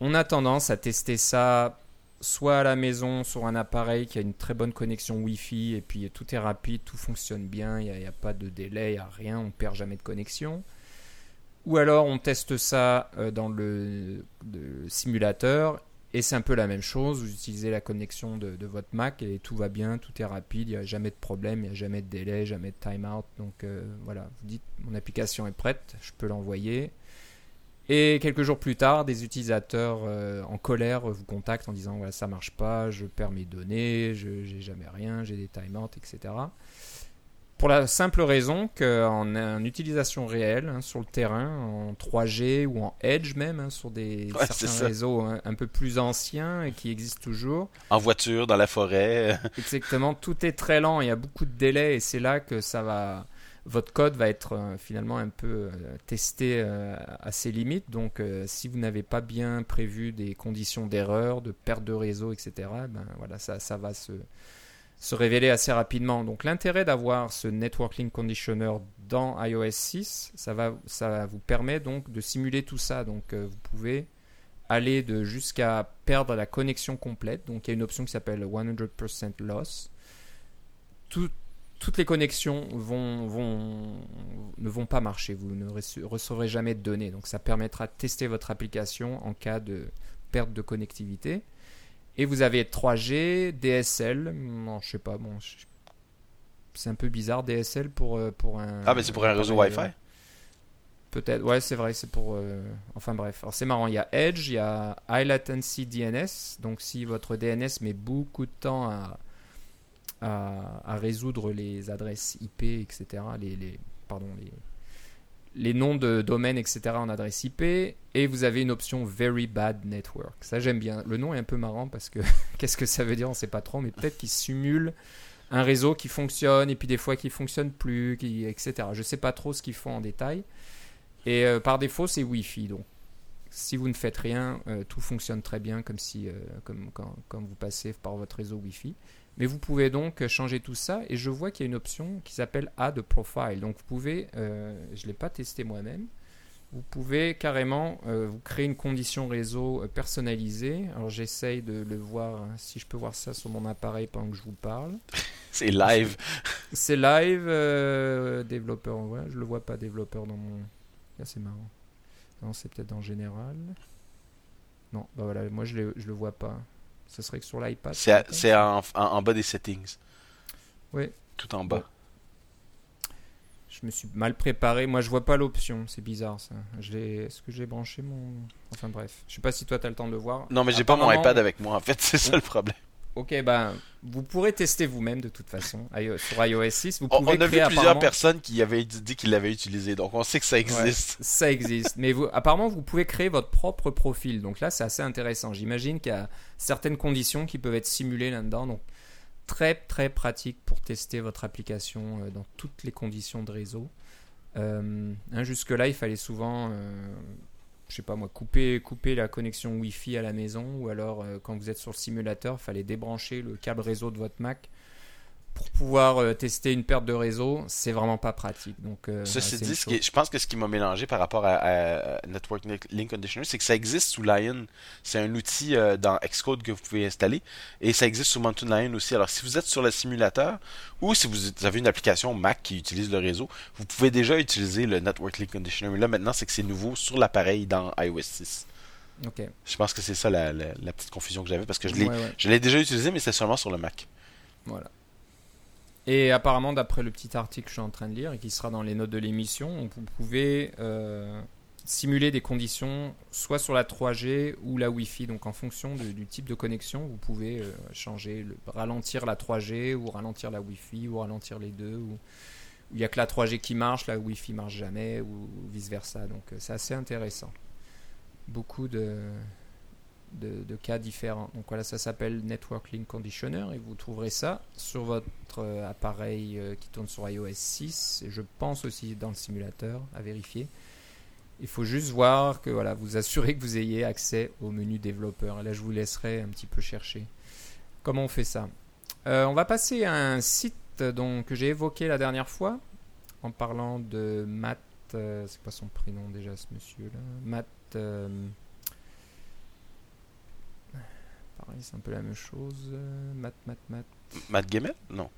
On a tendance à tester ça soit à la maison sur un appareil qui a une très bonne connexion Wi-Fi et puis tout est rapide, tout fonctionne bien, il n'y a, a pas de délai, il n'y a rien, on perd jamais de connexion. Ou alors on teste ça euh, dans le, le simulateur et c'est un peu la même chose. Vous utilisez la connexion de, de votre Mac et tout va bien, tout est rapide, il n'y a jamais de problème, il n'y a jamais de délai, jamais de timeout. Donc euh, voilà, vous dites mon application est prête, je peux l'envoyer. Et quelques jours plus tard, des utilisateurs euh, en colère vous contactent en disant voilà ça marche pas, je perds mes données, je j'ai jamais rien, j'ai des timeouts, etc. Pour la simple raison qu'en en utilisation réelle, hein, sur le terrain, en 3G ou en Edge même, hein, sur des Ouais, certains réseaux un, un peu plus anciens et qui existent toujours, En voiture, dans la forêt. [LAUGHS] exactement, tout est très lent, il y a beaucoup de délais et c'est là que ça va, votre code va être euh, finalement un peu euh, testé euh, à ses limites. Donc, si vous n'avez pas bien prévu des conditions d'erreur, de perte de réseau, etc., ben voilà, ça, ça va se se révéler assez rapidement. Donc l'intérêt d'avoir ce Network Link Conditioner dans iOS 6, ça va, ça vous permet donc de simuler tout ça. Donc euh, vous pouvez aller de jusqu'à perdre la connexion complète. Donc il y a une option qui s'appelle 100% loss. Tout- toutes les connexions ne vont pas marcher. Vous ne recevrez jamais de données. Donc ça permettra de tester votre application en cas de perte de connectivité. Et vous avez 3G, DSL, non, je sais pas, bon, c'est un peu bizarre DSL pour, euh, pour un. Ah, mais c'est pour un réseau Wi-Fi. euh, Peut-être, ouais, c'est vrai, c'est pour. euh, Enfin bref, alors c'est marrant, il y a Edge, il y a High Latency DNS, donc si votre DNS met beaucoup de temps à, à, à résoudre les adresses IP, etc., les, les, pardon, les, les noms de domaine, etc. en adresse IP, et vous avez une option Very Bad Network. Ça, j'aime bien. Le nom est un peu marrant parce que [LAUGHS] qu'est-ce que ça veut dire, on ne sait pas trop, mais peut-être qu'il simule un réseau qui fonctionne, et puis des fois qui fonctionne plus, etc. Je ne sais pas trop ce qu'ils font en détail. Et euh, par défaut, c'est Wi-Fi. Donc, si vous ne faites rien, euh, tout fonctionne très bien comme si, euh, comme quand, quand vous passez par votre réseau Wi-Fi. Mais vous pouvez donc changer tout ça et je vois qu'il y a une option qui s'appelle Add Profile. Donc vous pouvez, euh, je ne l'ai pas testé moi-même, vous pouvez carrément euh, vous créer une condition réseau euh, personnalisée. Alors j'essaye de le voir, hein, si je peux voir ça sur mon appareil pendant que je vous parle. [LAUGHS] C'est live. C'est live, euh, développeur, ouais, je le vois pas développeur dans mon... Là c'est marrant. Non, c'est peut-être en général. Non, bah voilà, moi je, je le vois pas. Ce serait que sur l'iPad. C'est en, bas des settings. Oui. Tout en bas. Je me suis mal préparé. Moi, je vois pas l'option. C'est bizarre ça. Est-ce que j'ai branché mon. Enfin bref. Je sais pas si toi, tu as le temps de le voir. Non, mais j'ai pas mon iPad avec moi, en fait, [LAUGHS] c'est ça le problème. Ok, ben, vous pourrez tester vous-même de toute façon sur iOS 6. Vous On, pouvez on a vu plusieurs apparemment- personnes qui avaient dit qu'ils l'avaient utilisé, donc on sait que ça existe. [LAUGHS] Ça existe. Mais vous, apparemment, vous pouvez créer votre propre profil. Donc là, c'est assez intéressant. J'imagine qu'il y a certaines conditions qui peuvent être simulées là-dedans. Donc très très pratique pour tester votre application euh, dans toutes les conditions de réseau. Euh, hein, Jusque-là, il fallait souvent, euh, je sais pas moi, couper, couper la connexion Wi-Fi à la maison ou alors euh, quand vous êtes sur le simulateur, fallait débrancher le câble réseau de votre Mac pour pouvoir euh, tester une perte de réseau. C'est vraiment pas pratique. Donc, euh, Ceci dit, ce qui est- je pense que ce qui m'a mélangé par rapport à, à Network Link Conditioner, c'est que ça existe sous Lion. C'est un outil euh, dans Xcode que vous pouvez installer. Et ça existe sous Mountain Lion aussi. Alors, si vous êtes sur le simulateur ou si vous avez une application Mac qui utilise le réseau, vous pouvez déjà utiliser le Network Link Conditioner. Mais là, maintenant, c'est que c'est nouveau sur l'appareil dans iOS 6. Ok. Je pense que c'est ça la, la- la petite confusion que j'avais parce que je l'ai Ouais, ouais. je l'ai déjà utilisé, mais c'est seulement sur le Mac. Voilà. Et apparemment, d'après le petit article que je suis en train de lire et qui sera dans les notes de l'émission, vous pouvez euh, simuler des conditions soit sur la 3G ou la Wi-Fi. Donc, en fonction du type de connexion, vous pouvez euh, changer, le- ralentir la 3G ou ralentir la Wi-Fi ou ralentir les deux. Ou il n'y a que la 3G qui marche, la Wi-Fi marche jamais ou, vice versa. Donc, euh, c'est assez intéressant. Beaucoup de, de, cas différents. Donc voilà, ça s'appelle Network Link Conditioner et vous trouverez ça sur votre euh, appareil euh, qui tourne sur iOS 6 et je pense aussi dans le simulateur à vérifier. Il faut juste voir que voilà, vous assurez que vous ayez accès au menu développeur. Là, je vous laisserai un petit peu chercher comment on fait ça. Euh, on va passer à un site donc, que j'ai évoqué la dernière fois en parlant de Matt. c'est quoi son prénom déjà, ce monsieur-là? Matt. Pareil, c'est un peu la même chose. euh, Matt, Matt, Matt. Gemmel Non.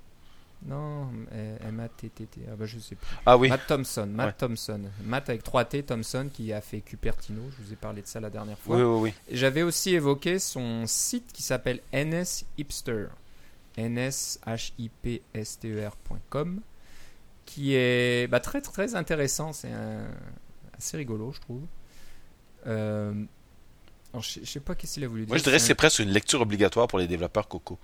Non, euh, M-A-T-T-T. Ah bah je sais plus. Ah oui. Matt Thompson. Matt Ouais. Thompson. Matt avec 3 T, Thompson, qui a fait Cupertino. Je vous ai parlé de ça la dernière fois. Oui, oui, oui. J'avais aussi évoqué son site qui s'appelle NS Hipster. nshipster.com qui est bah, très très intéressant. C'est un- assez rigolo, je trouve. Euh, alors, je, je sais pas qu'est-ce qu'il a voulu dire. Moi, je dirais que C'est c'est presque une lecture obligatoire pour les développeurs Coco.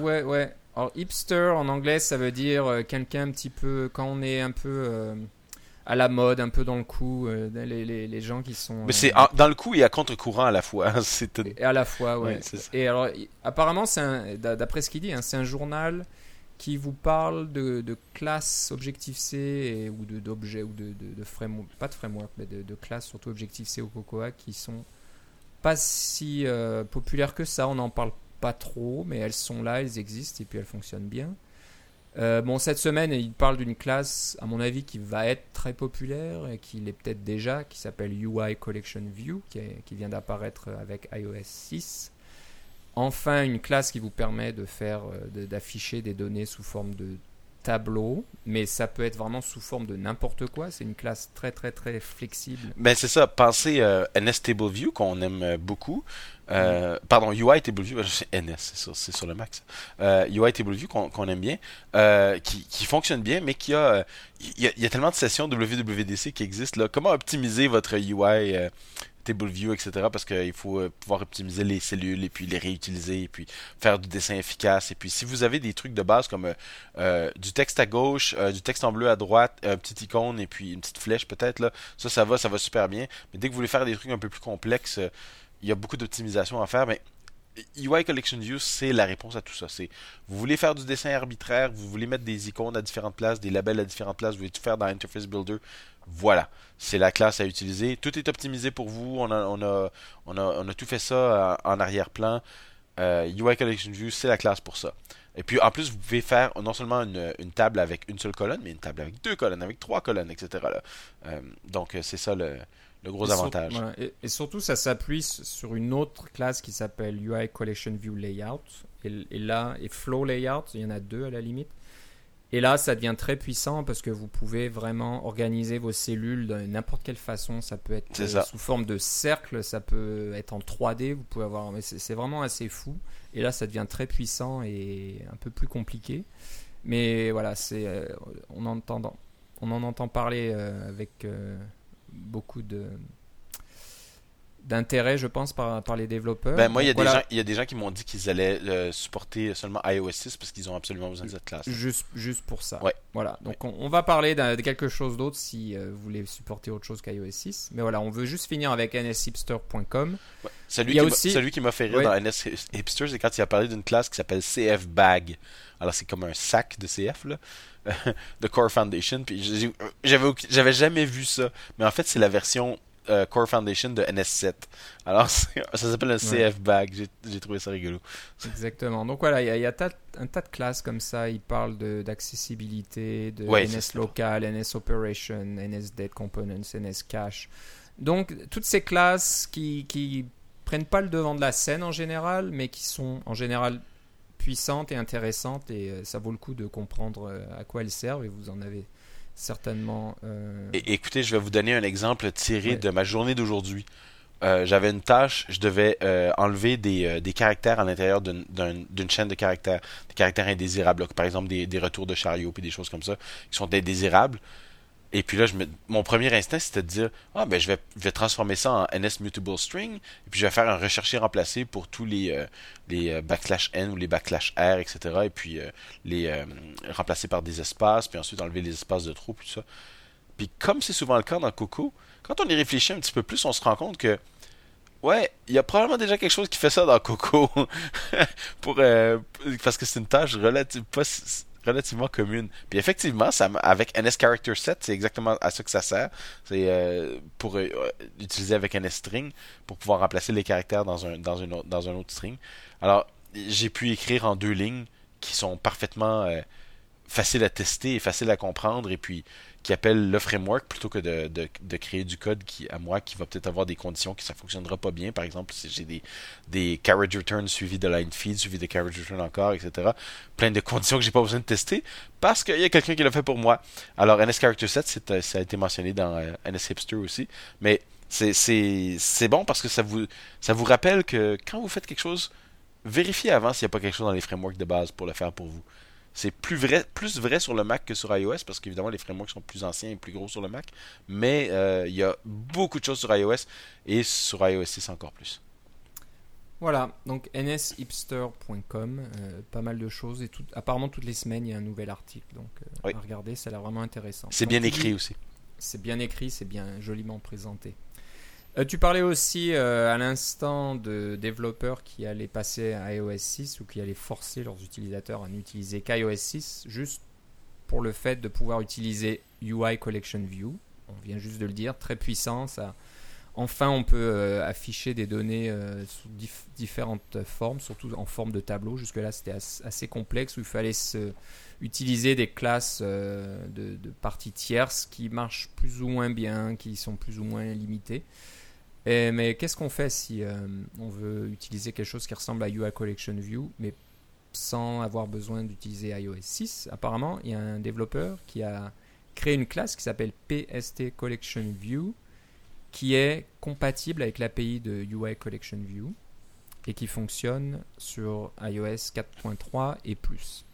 Ouais, ouais. Alors, hipster en anglais, ça veut dire euh, quelqu'un un petit peu. Quand on est un peu euh, à la mode, un peu dans le coup, euh, les, les, les gens qui sont. Mais euh, c'est en- dans le coup et à contre-courant à la fois. [LAUGHS] C'est une- Et à la fois, ouais. C'est ça. et alors, apparemment, c'est d'après ce qu'il dit, hein, c'est un journal qui vous parle de, de classes Objective-C et- ou d'objets ou de, de, de framework, pas de framework, mais de, de classes, surtout Objective-C ou Cocoa, qui sont pas si euh, populaires que ça. On n'en parle pas trop, mais elles sont là, elles existent et puis elles fonctionnent bien. Euh, bon, cette semaine, il parle d'une classe, à mon avis, qui va être très populaire et qui l'est peut-être déjà, qui s'appelle UI Collection View, qui, vient d'apparaître avec iOS 6. Enfin, une classe qui vous permet de faire, euh, d'afficher des données sous forme de tableau, mais ça peut être vraiment sous forme de n'importe quoi. C'est une classe très très très flexible. Ben c'est ça, pensez euh, NS Table View qu'on aime euh, beaucoup. Euh, Pardon, UI Table View, c'est NS, c'est sur, le ça. Euh, UI Table View qu'on aime bien, euh, qui, qui fonctionne bien, mais qui a, euh, il y a, il y a tellement de sessions WWDC qui existent là. Comment optimiser votre UI euh, Table View, etc. Parce qu'il faut euh, pouvoir optimiser les cellules et puis les réutiliser et puis faire du dessin efficace. Et puis si vous avez des trucs de base comme euh, euh, du texte à gauche, euh, du texte en bleu à droite, un petit icône et puis une petite flèche peut-être ça ça va, ça va super bien. Mais dès que vous voulez faire des trucs un peu plus complexes, euh, il y a beaucoup d'optimisation à faire. Mais UI Collection View, c'est la réponse à tout ça. C'est vous voulez faire du dessin arbitraire, vous voulez mettre des icônes à différentes places, des labels à différentes places, vous voulez tout faire dans Interface Builder. Voilà, c'est la classe à utiliser. Tout est optimisé pour vous. On a, on a, on a, on a tout fait ça euh, en arrière-plan. Euh, UI Collection View, c'est la classe pour ça. Et puis en plus, vous pouvez faire non seulement une, table avec une seule colonne, mais une table avec deux colonnes, avec trois colonnes, etc. Euh, donc c'est ça le, le gros Et sur- avantage. voilà. Et, et surtout, ça s'appuie sur une autre classe qui s'appelle UI Collection View Layout. Et, et là, et Flow Layout, il y en a deux à la limite. Et là, ça devient très puissant parce que vous pouvez vraiment organiser vos cellules de n'importe quelle façon. Ça peut être euh, ça. sous forme de cercle, ça peut être en 3D. Vous pouvez avoir, mais c'est vraiment assez fou. Et là, ça devient très puissant et un peu plus compliqué. Mais voilà, c'est euh, on entend, on en entend parler euh, avec beaucoup de d'intérêt, je pense, par, par les développeurs. Ben, moi, il y, a des gens- il y a des gens qui m'ont dit qu'ils allaient euh, supporter seulement iOS 6 parce qu'ils ont absolument besoin de cette classe. Juste, juste pour ça. Ouais. Voilà. Donc on, on va parler de quelque chose d'autre si euh, vous voulez supporter autre chose qu'iOS 6. Mais voilà, on veut juste finir avec nshipster.com. Ouais. Celui, qui aussi- celui qui m'a fait rire dans NS Hipster, c'est quand il a parlé d'une classe qui s'appelle CF Bag. Alors, c'est comme un sac de CF, là, [LAUGHS] de Core Foundation. Puis j'avais jamais vu ça. Mais en fait, c'est la version euh, Core Foundation de NS7. Alors, [LAUGHS] ça s'appelle un CF Bag. J'ai- trouvé ça rigolo. Exactement. Donc voilà, il y a, y un tas de classes comme ça. Ils parlent de- d'accessibilité, de, Ouais, c'est NS local, NS operation, NS dead components, NS cache. Donc toutes ces classes qui, qui prennent pas le devant de la scène en général, mais qui sont en général puissantes et intéressantes et euh, ça vaut le coup de comprendre euh, à quoi elles servent et vous en avez certainement. euh, Et, écoutez, je vais vous donner un exemple tiré Ouais. de ma journée d'aujourd'hui. Euh, J'avais une tâche, je devais euh, enlever des, des caractères à l'intérieur d'une d'un- d'une chaîne de caractères, des caractères indésirables, là, par exemple des, des retours de chariot puis des choses comme ça, qui sont indésirables. Et puis là, je me, mon premier instinct, c'était de dire Ah, ben, je vais, je vais transformer ça en NS Mutable String, et puis je vais faire un rechercher remplacer pour tous les, euh, les euh, backslash N ou les backslash R, etc. Et puis euh, les euh, remplacer par des espaces, puis ensuite enlever les espaces de trop, puis tout ça. Puis comme c'est souvent le cas dans Coco, quand on y réfléchit un petit peu plus, on se rend compte que ouais, il y a probablement déjà quelque chose qui fait ça dans Coco [LAUGHS] pour euh, parce que c'est une tâche relative, pas relativement commune. Puis effectivement, ça, avec NS Character Set, c'est exactement à ça que ça sert. C'est euh, pour euh, utiliser avec NS String pour pouvoir remplacer les caractères dans un dans une autre, dans un autre string. Alors, j'ai pu écrire en deux lignes qui sont parfaitement euh, faciles à tester et faciles à comprendre et puis qui appellent le framework plutôt que de, de, de créer du code qui à moi qui va peut-être avoir des conditions qui ça fonctionnera pas bien. Par exemple si j'ai des des carriage return suivis de line feed suivis de carriage return encore etc plein de conditions que j'ai pas besoin de tester parce qu'il y a quelqu'un qui l'a fait pour moi. Alors NS Character Set c'est, euh, ça a été mentionné dans euh, NS Hipster aussi. Mais c'est bon parce que ça vous ça vous rappelle que quand vous faites quelque chose vérifiez avant s'il n'y a pas quelque chose dans les frameworks de base pour le faire pour vous c'est plus vrai, plus vrai sur le Mac que sur iOS parce qu'évidemment les frameworks sont plus anciens et plus gros sur le Mac. Mais euh, il y a beaucoup de choses sur iOS et sur iOS 6 encore plus. Voilà, donc nshipster.com, euh, pas mal de choses et tout, apparemment toutes les semaines il y a un nouvel article, donc euh, Oui. à regarder, ça a l'air vraiment intéressant. C'est bien écrit aussi. C'est bien écrit, c'est bien joliment présenté. Euh, tu parlais aussi euh, à l'instant de développeurs qui allaient passer à iOS 6 ou qui allaient forcer leurs utilisateurs à n'utiliser qu'iOS 6 juste pour le fait de pouvoir utiliser UI Collection View. On vient juste de le dire, très puissant. Ça. Enfin, on peut euh, afficher des données sous dif- différentes formes, surtout en forme de tableau. Jusque-là, c'était as- assez complexe où il fallait se, utiliser des classes de parties tierces qui marchent plus ou moins bien, qui sont plus ou moins limitées. Et- mais qu'est-ce qu'on fait si euh, on veut utiliser quelque chose qui ressemble à UI Collection View, mais sans avoir besoin d'utiliser iOS 6 Apparemment, il y a un développeur qui a créé une classe qui s'appelle PST Collection View, qui est compatible avec l'API de UI Collection View et qui fonctionne sur iOS 4.3 et plus.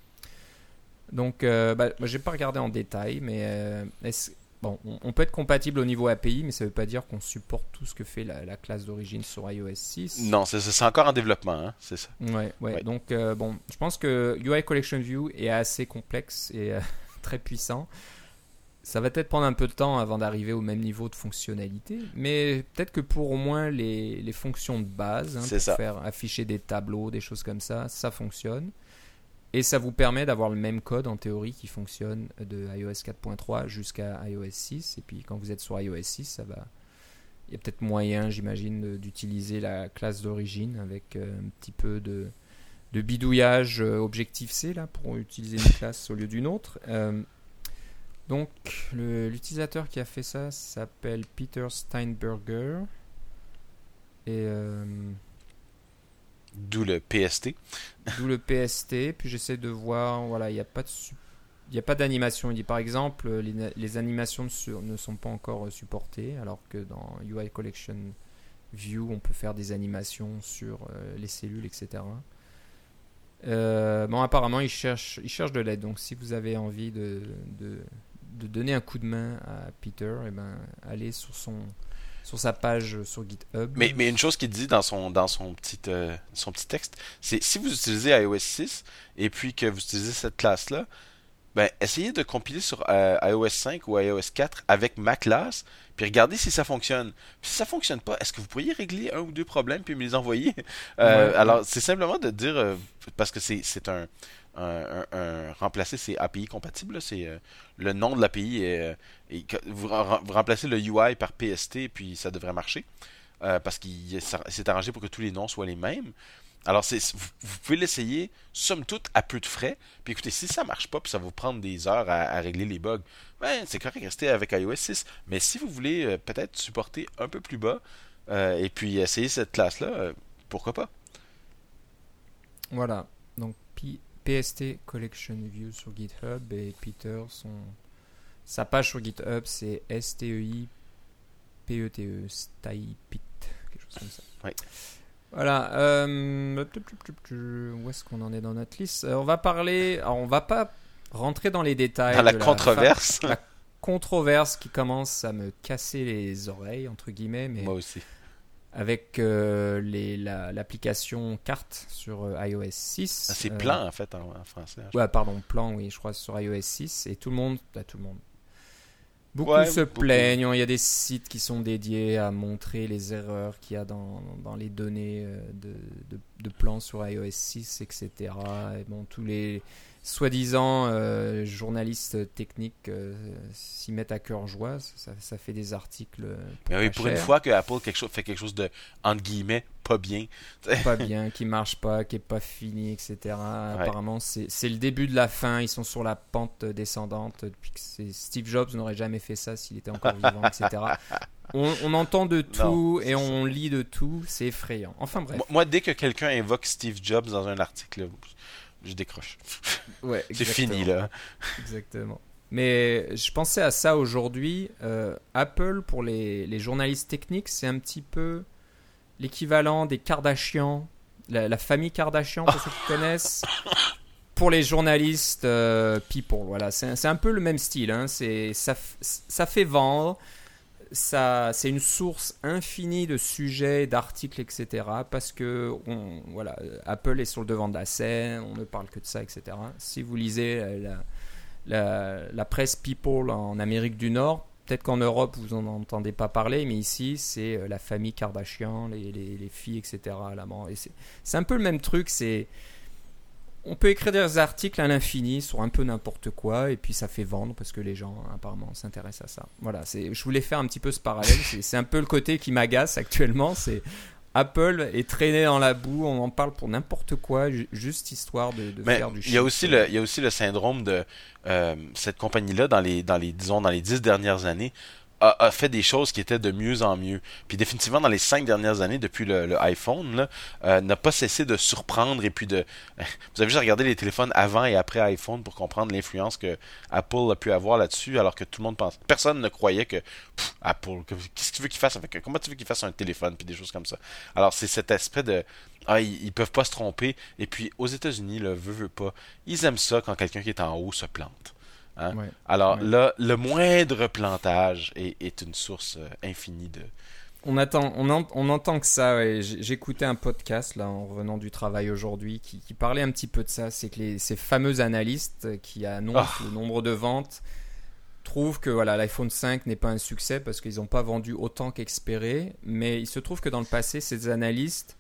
Donc, euh, bah, j'ai pas regardé en détail, mais euh, est-ce- bon, on, peut être compatible au niveau API, mais ça veut pas dire qu'on supporte tout ce que fait la, la classe d'origine sur iOS 6. Non, c'est, encore en développement, hein, c'est ça. Ouais, ouais. Ouais. Donc, euh, bon, je pense que UI Collection View est assez complexe et euh, [LAUGHS] très puissant. Ça va peut-être prendre un peu de temps avant d'arriver au même niveau de fonctionnalité, mais peut-être que pour au moins les, les fonctions de base, hein, pour ça. faire afficher des tableaux, des choses comme ça, ça fonctionne. Et ça vous permet d'avoir le même code en théorie qui fonctionne de iOS 4.3 jusqu'à iOS 6. Et puis quand vous êtes sur iOS 6, ça va. Il y a peut-être moyen, j'imagine, d'utiliser la classe d'origine avec euh, un petit peu de, bidouillage euh, Objective-C là pour utiliser une classe au lieu d'une autre. Euh, donc l'utilisateur qui a fait ça s'appelle Peter Steinberger. Et D'où le PST. D'où le PST. Puis j'essaie de voir, voilà, il n'y a pas de il n'y a pas d'animation. Il dit par exemple, les, animations ne, sont pas encore euh, supportées, alors que dans UI Collection View, on peut faire des animations sur euh, les cellules, etc. Euh, bon, apparemment, il cherche, il cherche de l'aide. Donc, si vous avez envie de donner un coup de main à Peter, eh ben, allez sur son sur sa page sur GitHub. Mais, mais une chose qu'il dit dans son, dans son, petit, euh, son petit texte, c'est si vous utilisez iOS 6 et puis que vous utilisez cette classe-là, ben, essayez de compiler sur euh, iOS 5 ou iOS 4 avec ma classe, puis regardez si ça fonctionne. Puis si ça fonctionne pas, est-ce que vous pourriez régler un ou deux problèmes puis me les envoyer? [LAUGHS] Euh, Ouais. Alors, c'est simplement de dire, euh, parce que c'est c'est un, un, remplacer c'est API compatible, là, c'est euh, le nom de l'API euh, et que vous, vous remplacez le UI par PST puis ça devrait marcher euh, parce qu'il s'est arrangé pour que tous les noms soient les mêmes. Alors, vous, vous pouvez l'essayer, somme toute, à peu de frais. Puis écoutez, si ça marche pas, puis ça va vous prendre des heures à, régler les bugs, ben, c'est correct, restez avec iOS 6. Mais si vous voulez euh, peut-être supporter un peu plus bas, euh, et puis essayer cette classe-là, euh, pourquoi pas? Voilà, donc PST Collection View sur GitHub et Peter, son... sa page sur GitHub c'est STEI PETE, STAIPIT, quelque chose comme ça. Oui. Voilà, euh, où est-ce qu'on en est dans notre liste? Euh, On va parler, alors on va pas rentrer dans les détails. Dans la de controverse. [LAUGHS] la controverse qui commence à me casser les oreilles, entre guillemets, mais Moi aussi. Avec euh, la- l'application carte sur euh, iOS 6. Ah, c'est euh, plan, en fait, en, en français. hein. Ouais, pardon, plan, oui, je crois, sur iOS 6. Et tout le monde, bah, tout le monde. Beaucoup Ouais, se beaucoup. plaignent. Il y a des sites qui sont dédiés à montrer les erreurs qu'il y a dans, dans les données de, de, de plans sur iOS 6, etc. Et bon, tous les soi-disant euh, journalistes techniques euh, s'y mettent à cœur joie. Ça, ça fait des articles. Pour, Mais oui, pour une fois que Apple quelque chose, fait quelque chose de, entre guillemets, pas bien. pas bien, qui marche pas, qui est pas fini, etc. Apparemment, c'est le début de la fin. Ils sont sur la pente descendante. Depuis que c'est- Steve Jobs n'aurait jamais fait ça s'il était encore vivant, etc. [LAUGHS] On, on entend de tout Non, et on lit de tout. C'est effrayant. Enfin bref. Moi- dès que quelqu'un invoque Steve Jobs dans un article, je décroche. [LAUGHS] Ouais, C'est fini, là. Exactement. Mais je pensais à ça aujourd'hui. Euh, Apple, pour les, les journalistes techniques, c'est un petit peu l'équivalent des Kardashian, la, la famille Kardashian, pour ceux qui connaissent. Pour les journalistes euh, people, voilà, c'est un- peu le même style. Hein. Ça fait vendre, ça, c'est une source infinie de sujets, d'articles, etc. Parce que voilà, Apple est sur le devant de la scène, on ne parle que de ça, etc. Si vous lisez la, la, presse People en Amérique du Nord, peut-être qu'en Europe vous en entendez pas parler, mais ici c'est euh, la famille Kardashian, les, les, les filles, etc. Et c'est c'est un peu le même truc, c'est on peut écrire des articles à l'infini sur un peu n'importe quoi et puis ça fait vendre parce que les gens apparemment s'intéressent à ça. Voilà, c'est je voulais faire un petit peu ce parallèle, c'est un peu le côté qui m'agace actuellement, c'est Apple est traîné dans la boue, on en parle pour n'importe quoi, ju- juste histoire de, de Mais faire du il y a aussi le, il y a aussi le syndrome de euh, cette compagnie-là dans les, dans les, disons, dans les dix dernières années a, fait des choses qui étaient de mieux en mieux. Puis définitivement dans les cinq dernières années, depuis le, iPhone, euh, n'a pas cessé de surprendre et puis de. [LAUGHS] Vous avez juste regardé les téléphones avant et après iPhone pour comprendre l'influence que Apple a pu avoir là-dessus, alors que tout le monde pense. Personne ne croyait que pff, Apple, que- qu'est-ce que tu veux qu'il fasse avec comment tu veux qu'il fasse un téléphone puis des choses comme ça. Alors c'est cet aspect de ah, ils, ils peuvent pas se tromper. Et puis, aux États-Unis, le veut, veut pas, ils aiment ça quand quelqu'un qui est en haut se plante. Hein? Ouais. Alors Ouais. là, le moindre plantage est, est une source euh, infinie de. On attend, on, en- on entend que ça. ouais. J'écoutais un podcast là en revenant du travail aujourd'hui qui, qui parlait un petit peu de ça. C'est que les, ces fameux analystes qui annoncent Ah. le nombre de ventes trouvent que voilà l'iPhone 5 n'est pas un succès parce qu'ils n'ont pas vendu autant qu'espéré. Mais il se trouve que dans le passé, ces analystes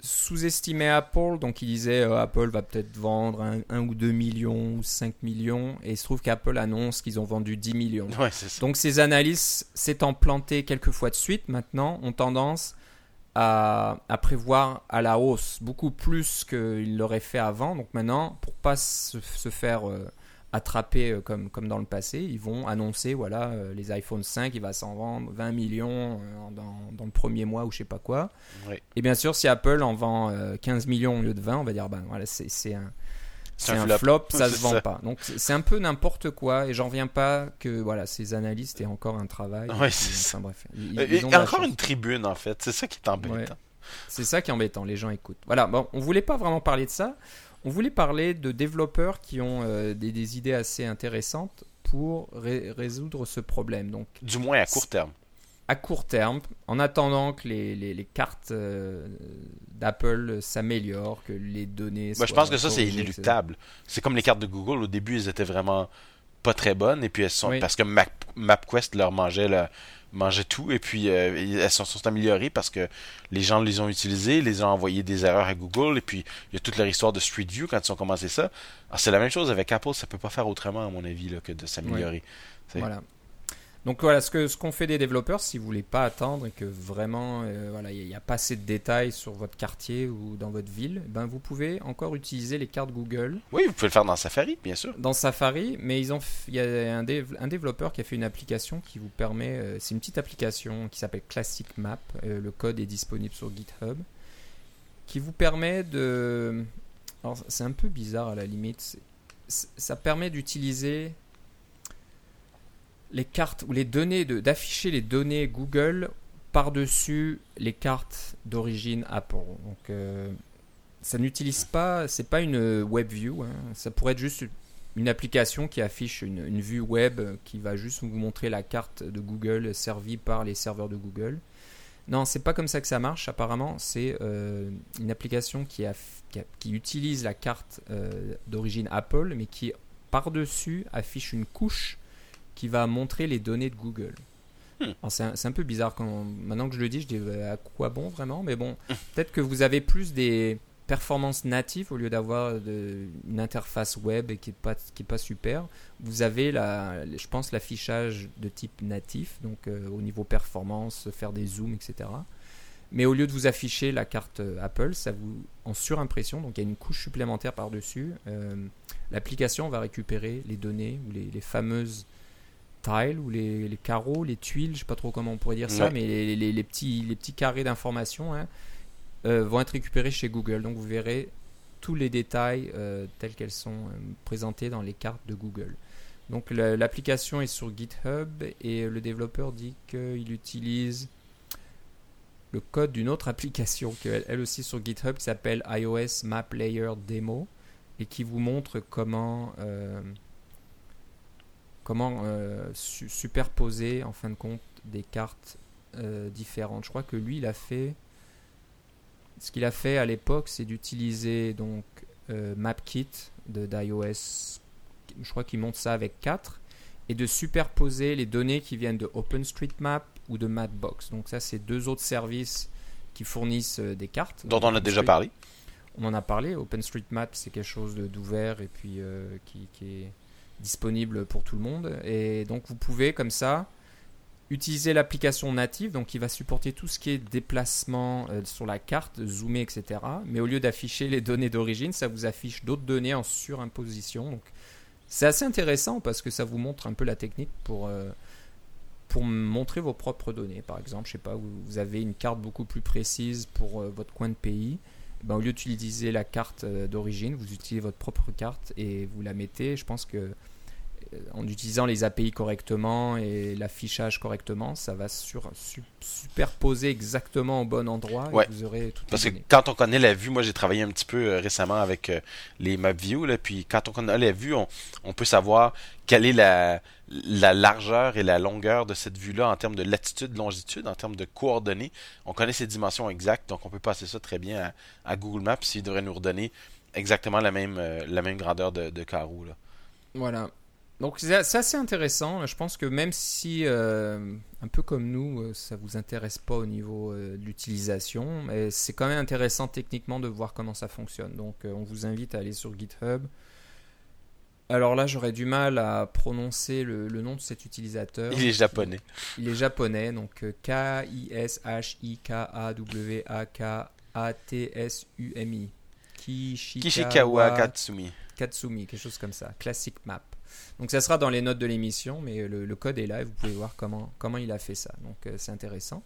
sous-estimaient Apple. Donc ils disaient euh, Apple va peut-être vendre un, un ou 2 millions ou 5 millions. Et il se trouve qu'Apple annonce qu'ils ont vendu 10 millions. Ouais, c'est ça. Donc ces analyses s'étant plantées quelques fois de suite, maintenant, ont tendance à, à prévoir à la hausse beaucoup plus qu'ils l'auraient fait avant. Donc maintenant, pour pas se, se faire euh, attraper euh, comme, comme dans le passé, ils vont annoncer, voilà, euh, les iPhone 5, il va s'en vendre 20 millions euh, dans, dans le premier mois ou je sais pas quoi. Oui. Et bien sûr, si Apple en vend euh, 15 millions au lieu de 20, on va dire, ben voilà, c'est un... C'est un, flop, ça se vend ça. pas. Donc c'est un peu n'importe quoi et j'en reviens pas que voilà ces analystes aient encore un travail. Ouais, c'est enfin, bref, ils- ont encore une tribune, en fait. C'est ça qui est embêtant. Ouais. C'est ça qui est embêtant, les gens écoutent. Voilà, bon, on voulait pas vraiment parler de ça. On voulait parler de développeurs qui ont euh, des, des idées assez intéressantes pour ré- résoudre ce problème. Donc Du moins à court terme. à court terme, en attendant que les, les, les cartes euh, d'Apple s'améliorent, que les données. Moi, je pense que ça, c'est inéluctable. C'est comme les cartes de Google. Au début, elles étaient vraiment pas très bonnes. Et puis, elles sont. Parce que Map, MapQuest leur mangeait, le, mangeait tout. Et puis, euh, elles sont, sont, améliorées parce que les gens les ont utilisées, les ont envoyé des erreurs à Google. Et puis, il y a toute leur histoire de Street View quand ils ont commencé ça. c'est la même chose avec Apple. Ça peut pas faire autrement, à mon avis, là, que de s'améliorer. Voilà. Donc voilà, ce que ce qu'on fait des développeurs, si vous voulez pas attendre et que vraiment euh, voilà, il n'y a, pas assez de détails sur votre quartier ou dans votre ville, ben vous pouvez encore utiliser les cartes Google. Oui, vous pouvez le faire dans Safari, bien sûr. Dans Safari, mais ils ont il y a un, un, développeur qui a fait une application qui vous permet euh, c'est une petite application qui s'appelle Classic Map, euh, le code est disponible sur GitHub qui vous permet de alors c'est un peu bizarre à la limite, ça permet d'utiliser les cartes ou les données d'afficher les données Google par-dessus les cartes d'origine Apple. Donc euh, ça n'utilise pas, c'est pas une web view, hein. ça pourrait être juste une application qui affiche une, vue web qui va juste vous montrer la carte de Google servie par les serveurs de Google. Non, c'est pas comme ça que ça marche. Apparemment, c'est euh, une application qui, qui, utilise la carte euh, d'origine Apple, mais qui par-dessus affiche une couche qui va montrer les données de Google. Hmm. C'est un, peu bizarre quand maintenant que je le dis, je dis à quoi bon vraiment, mais bon, hmm. peut-être que vous avez plus des performances natives au lieu d'avoir une interface web qui est pas qui est pas super. Vous avez la, je pense l'affichage de type natif, donc euh, au niveau performance, faire des zooms, etc. Mais au lieu de vous afficher la carte euh, Apple, ça vous en surimpression, donc il y a une couche supplémentaire par dessus. Euh, l'application va récupérer les données ou les, les fameuses ou les, carreaux, les tuiles, je sais pas trop comment on pourrait dire ça, mais les, petits, les petits carrés d'informations hein, euh, vont être récupérés chez Google. Donc vous verrez tous les détails euh, tels qu'elles sont euh, présentées dans les cartes de Google. Donc l'application est sur GitHub et le développeur dit qu'il utilise le code d'une autre application [LAUGHS] qu'elle elle aussi sur GitHub qui s'appelle iOS Map Layer Demo et qui vous montre comment comment euh, superposer en fin de compte des cartes euh, différentes. Je crois que lui, il a fait. Ce qu'il a fait à l'époque, c'est d'utiliser donc euh, MapKit d'iOS. Je crois qu'il monte ça avec 4 et de superposer les données qui viennent de OpenStreetMap ou de Mapbox. Donc ça, c'est deux autres services qui fournissent des cartes. Dont on a déjà parlé. On en a parlé. OpenStreetMap, c'est quelque chose d'ouvert et puis qui, qui, est disponible pour tout le monde. Et donc vous pouvez comme ça utiliser l'application native, donc qui va supporter tout ce qui est déplacement euh, sur la carte, zoomer, etc. Mais au lieu d'afficher les données d'origine, ça vous affiche d'autres données en surimposition. Donc c'est assez intéressant parce que ça vous montre un peu la technique pour, euh, montrer vos propres données. Par exemple, je sais pas, vous, avez une carte beaucoup plus précise pour euh, votre coin de pays. Ben, au lieu d'utiliser la carte d'origine, vous utilisez votre propre carte et vous la mettez. Je pense que en utilisant les API correctement et l'affichage correctement, ça va sur, superposer exactement au bon endroit. Et vous aurez Parce que quand on connaît la vue, moi j'ai travaillé un petit peu euh, récemment avec euh, les MapView, là, puis quand on connaît la vue, on, peut savoir quelle est la, la, largeur et la longueur de cette vue-là en termes de latitude, longitude, en termes de coordonnées. On connaît ces dimensions exactes, donc on peut passer ça très bien à, Google Maps s'il devrait nous redonner exactement la même, euh, la même grandeur de, de carreau. Là. Voilà. Donc c'est assez intéressant. Je pense que même si, euh, un peu comme nous, euh, ça vous intéresse pas au niveau euh, de l'utilisation, c'est quand même intéressant techniquement de voir comment ça fonctionne. Donc on vous invite à aller sur GitHub. Alors là, j'aurais du mal à prononcer le, nom de cet utilisateur. Il est japonais. Il est japonais, donc K-I-S-H-I-K-A-W-A-K-A-T-S-U-M-I. Kishikawa Katsumi. Katsumi, quelque chose comme ça. Classic Map. Donc ça sera dans les notes de l'émission, mais le, code est là et vous pouvez voir comment, comment il a fait ça. Donc euh, c'est intéressant.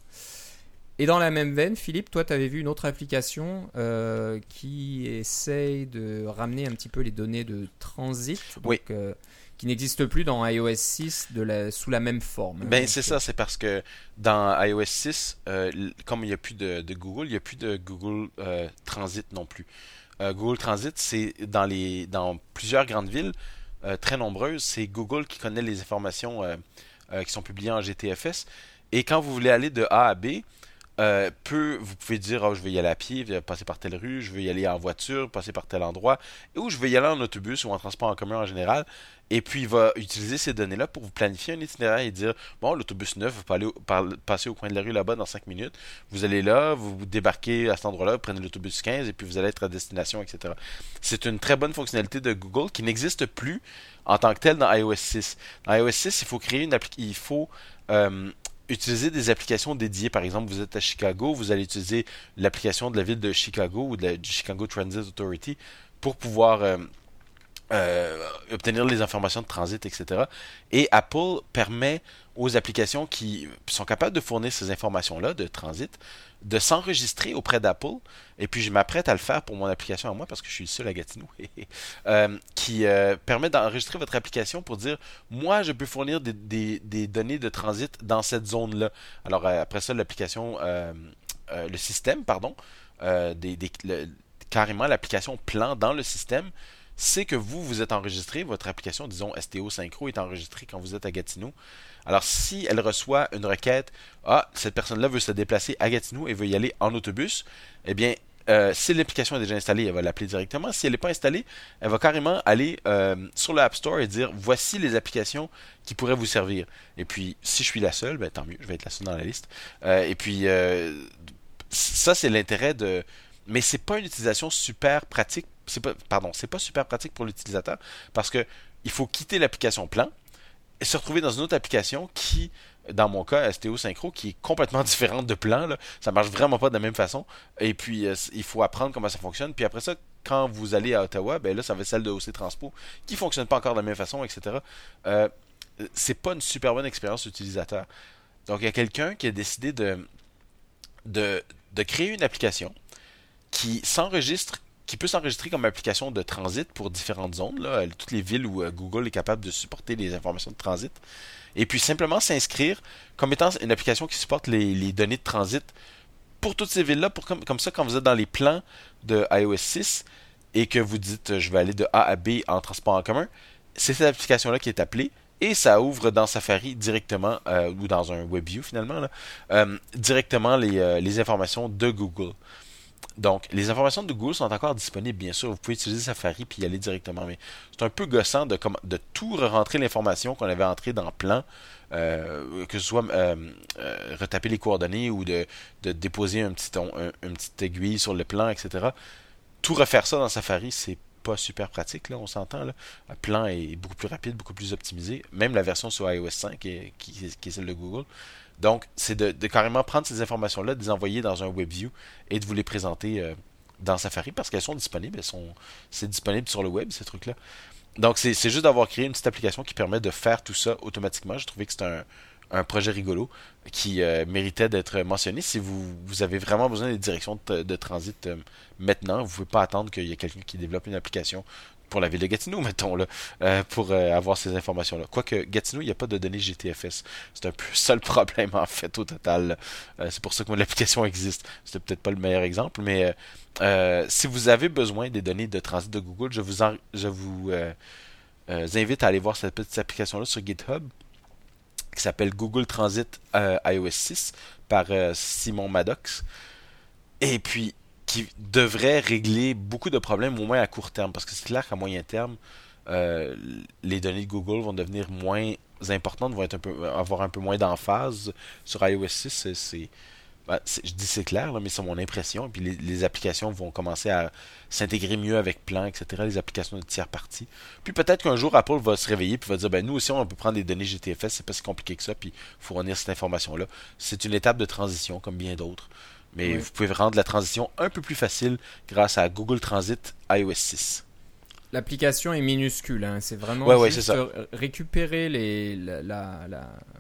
Et dans la même veine, Philippe, toi, tu avais vu une autre application euh, qui essaye de ramener un petit peu les données de transit, euh, qui n'existe plus dans iOS 6 de la, sous la même forme. Ben, c'est ça, c'est parce que dans iOS 6, comme il n'y a plus de, de, Google, il n'y a plus de Google Transit non plus. Google Transit, c'est dans, les, dans plusieurs grandes villes, euh, très nombreuses, c'est Google qui connaît les informations euh, euh, qui sont publiées en GTFS Et quand vous voulez aller de A à B, euh, vous pouvez dire oh, je vais y aller à pied, passer par telle rue, je vais y aller en voiture, passer par tel endroit, ou je vais y aller en autobus ou en transport en commun en général. Et puis il va utiliser ces données-là pour vous planifier un itinéraire et dire bon, l'autobus 9 va aller passer au coin de la rue là-bas dans 5 minutes. Vous allez là, vous, vous débarquez à cet endroit-là, vous prenez l'autobus 15 et puis vous allez être à destination, etc. C'est une très bonne fonctionnalité de Google qui n'existe plus en tant que telle dans iOS 6. Dans iOS 6, il faut créer une application. Il faut euh, utiliser des applications dédiées. Par exemple, vous êtes à Chicago, vous allez utiliser l'application de la ville de Chicago ou de la, du Chicago Transit Authority pour pouvoir euh, obtenir les informations de transit, etc. Et Apple permet aux applications qui sont capables de fournir ces informations-là de transit de s'enregistrer auprès d'Apple, et puis je m'apprête à le faire pour mon application à moi parce que je suis le seul à Gatineau, [LAUGHS] euh, qui euh, permet d'enregistrer votre application pour dire moi je peux fournir des, données de transit dans cette zone-là. Alors après ça, l'application, le système, pardon, carrément l'application plan dans le système c'est que vous, vous êtes enregistré, votre application, disons STO Synchro, est enregistrée quand vous êtes à Gatineau. Alors, si elle reçoit une requête, ah, cette personne-là veut se déplacer à Gatineau et veut y aller en autobus, eh bien, euh, si l'application est déjà installée, elle va l'appeler directement. Si elle n'est pas installée, elle va carrément aller euh, sur l'App Store et dire voici les applications qui pourraient vous servir. Et puis, si je suis la seule, ben, tant mieux, je vais être la seule dans la liste. Euh, et puis, ça, c'est l'intérêt de. Mais c'est pas une utilisation super pratique. C'est pas, pardon, c'est pas super pratique pour l'utilisateur parce que il faut quitter l'application plan se retrouver dans une autre application qui, dans mon cas, STO Synchro, qui est complètement [LAUGHS] différente de plan. Là. Ça marche vraiment pas de la même façon. Et puis, euh, il faut apprendre comment ça fonctionne. Puis après ça, quand vous allez à Ottawa, ben là, ça va être celle de OC Transpo, qui fonctionne pas encore de la même façon, etc. Euh, c'est pas une super bonne expérience utilisateur. Donc, il y a quelqu'un qui a décidé de, de, de créer une application qui s'enregistre qui peut s'enregistrer comme application de transit pour différentes zones, toutes les villes où euh, Google est capable de supporter les informations de transit. Et puis simplement s'inscrire comme étant une application qui supporte les, données de transit pour toutes ces villes-là, pour comme, ça, quand vous êtes dans les plans de iOS 6 et que vous dites euh, je vais aller de A à B en transport en commun, c'est cette application-là qui est appelée et ça ouvre dans Safari directement, euh, ou dans un WebView finalement, directement les, informations de Google. Donc, les informations de Google sont encore disponibles, bien sûr. Vous pouvez utiliser Safari puis y aller directement. Mais c'est un peu gossant de, tout re-rentrer l'information qu'on avait entrée dans le plan, euh, que ce soit euh, euh, retaper les coordonnées ou de, déposer une petite aiguille sur le plan, etc. Tout refaire ça dans Safari, c'est pas super pratique, on s'entend. Le plan est beaucoup plus rapide, beaucoup plus optimisé. Même la version sur iOS 5, qui est celle de Google, donc, c'est de, carrément prendre ces informations-là, de les envoyer dans un WebView et de vous les présenter euh, dans Safari parce qu'elles sont disponibles. Elles sont, c'est disponible sur le web, ces trucs-là. Donc, c'est, juste d'avoir créé une petite application qui permet de faire tout ça automatiquement. J'ai trouvé que c'est un, projet rigolo qui euh, méritait d'être mentionné. Si vous, avez vraiment besoin des directions de, transit euh, maintenant, vous ne pouvez pas attendre qu'il y ait quelqu'un qui développe une application pour la ville de Gatineau, [LAUGHS] mettons, là, euh, pour euh, avoir ces informations-là. Quoique, Gatineau, il n'y a pas de données GTFS. C'est un peu ça le [LAUGHS] problème, en fait, au total. Euh, c'est pour ça que l'application [LAUGHS] existe. C'était peut-être pas le meilleur exemple, mais si vous avez besoin des données de transit de Google, je vous, je vous invite à aller voir cette petite application-là sur GitHub qui s'appelle Google Transit iOS 6 par Simon Maddox. Et puis, qui devrait régler beaucoup de problèmes, au moins à court terme. Parce que c'est clair qu'à moyen terme, euh, les données de Google vont devenir moins importantes, vont être un peu, avoir un peu moins d'emphase sur iOS 6. Ben, je dis c'est clair, mais c'est mon impression. Puis les, applications vont commencer à s'intégrer mieux avec Plan, etc. Les applications de tiers parties. Puis peut-être qu'un jour Apple va se réveiller et va dire ben nous aussi on peut prendre des données GTFS, c'est pas si compliqué que ça, puis fournir cette information-là. C'est une étape de transition comme bien d'autres. Mais vous pouvez rendre la transition un peu plus facile grâce à Google Transit iOS 6. L'application est minuscule, hein. c'est vraiment juste récupérer les, la,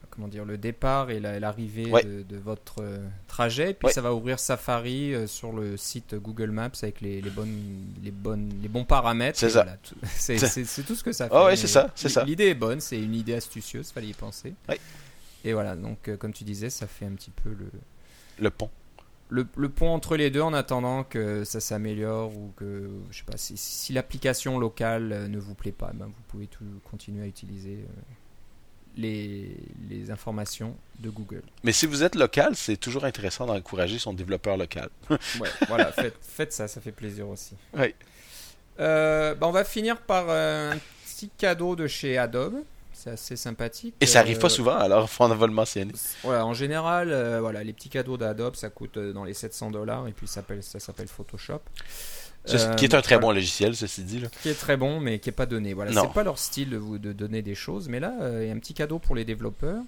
comment dire, le départ et l'arrivée de, votre euh, trajet, puis ça va ouvrir Safari euh, sur le site Google Maps avec les, bonnes, les, bonnes, les bons paramètres. C'est ça. [LAUGHS] c'est tout ce que ça fait. Oh, c'est ça, c'est ça. L'idée est bonne, c'est une idée astucieuse, fallait y penser. Et voilà, donc euh, comme tu disais, ça fait un petit peu le... Le pont le, pont entre les deux en attendant que ça s'améliore ou que je sais pas si, l'application locale euh, ne vous plaît pas, ben vous pouvez tout continuer à utiliser euh, les, les informations de Google. Mais si vous êtes local, c'est toujours intéressant d'encourager son développeur local. [LAUGHS] ouais, voilà, faites, faites, ça, ça fait plaisir aussi. Oui. Euh, bah, on va finir par un petit cadeau de chez Adobe. C'est assez sympathique. Et ça arrive pas souvent, alors on va le mentionner. Ouais, en général, voilà, les petits cadeaux d'Adobe, ça coûte dans les 700 dollars et puis ça s'appelle, Photoshop. Ce, qui est un très bon logiciel, ceci dit. Là. Qui est très bon, mais qui n'est pas donné. Voilà, c'est pas leur style de, vous, de donner des choses, mais là, il y a un petit cadeau pour les développeurs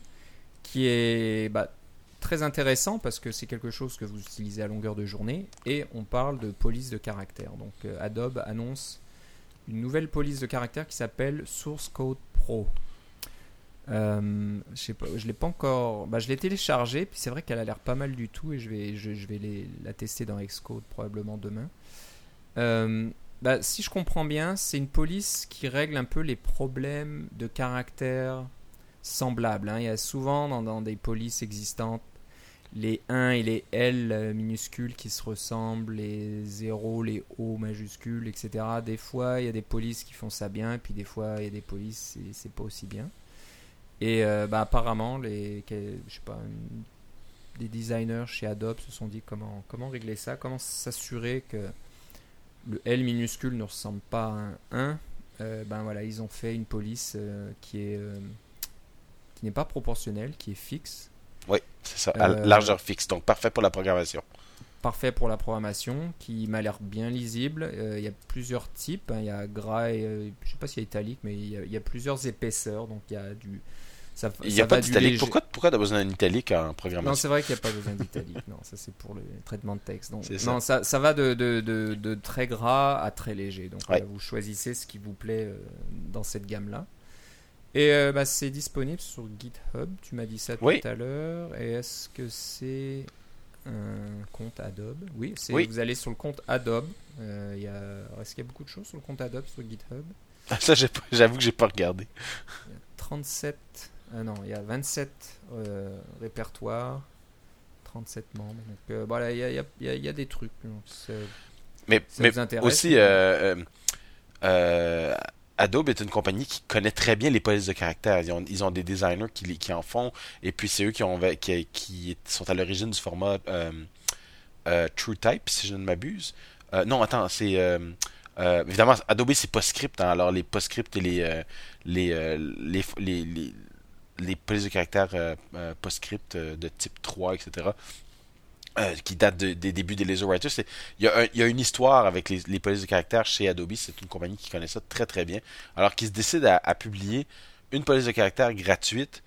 qui est bah, très intéressant parce que c'est quelque chose que vous utilisez à longueur de journée et on parle de police de caractère. Donc Adobe annonce une nouvelle police de caractère qui s'appelle Source Code Pro. Euh, je l'ai pas encore. Bah, je l'ai téléchargé, puis c'est vrai qu'elle a l'air pas mal du tout, et je vais, la tester dans Xcode probablement demain. Euh, bah, si je comprends bien, c'est une police qui règle un peu les problèmes de caractère semblables. Hein. Il y a souvent dans, des polices existantes les 1 et les L minuscules qui se ressemblent, les 0, les O majuscules, etc. Des fois, il y a des polices qui font ça bien, puis des fois, il y a des polices, c'est pas aussi bien. Et euh, bah, apparemment, les, je sais pas, des designers chez Adobe se sont dit comment, comment régler ça, comment s'assurer que le L minuscule ne ressemble pas à un 1. Euh, ben voilà, ils ont fait une police euh, qui est qui n'est pas proportionnelle, qui est fixe. Oui, c'est ça, à largeur fixe, donc parfait pour la programmation. Parfait pour la programmation, qui m'a l'air bien lisible. Il y a plusieurs types, hein. il y a gras et je sais pas s'il y a italique, mais il y, il y a plusieurs épaisseurs, donc il y a du il n'y a pas d'italique. Pourquoi, pourquoi tu as besoin d'un italique en programmation Non, c'est vrai qu'il n'y a pas besoin d'italique. non, ça c'est pour le traitement de texte. Donc, non, ça, ça va de, de, de, très gras à très léger. Donc vous choisissez ce qui vous plaît euh, dans cette gamme-là. Et euh, bah, c'est disponible sur GitHub. Tu m'as dit ça tout à l'heure. Et est-ce que c'est un compte Adobe oui, oui, vous allez sur le compte Adobe. Euh, y a... Est-ce qu'il y a beaucoup de choses sur le compte Adobe sur GitHub? Ça, j'avoue que j'ai pas regardé. 37 ah non, il y a 27 euh, répertoires, 37 membres. Donc euh, voilà, il y a, y, a, y a, des trucs. mais mais aussi, euh, Adobe est une compagnie qui connaît très bien les polices de caractère. Ils ont, des designers qui, en font, et puis c'est eux qui, ont, qui, qui sont à l'origine du format TrueType, si je ne m'abuse. non, attends, c'est... évidemment, Adobe c'est PostScript, hein, alors les PostScript et les, les, les, polices de caractère euh, euh, PostScript euh, de type 3, etc. qui datent des débuts des Laser Writers. Il y, a une histoire avec les, polices de caractère chez Adobe. C'est une compagnie qui connaît ça très très bien. Alors qu'ils se décident à, publier une police de caractère gratuite.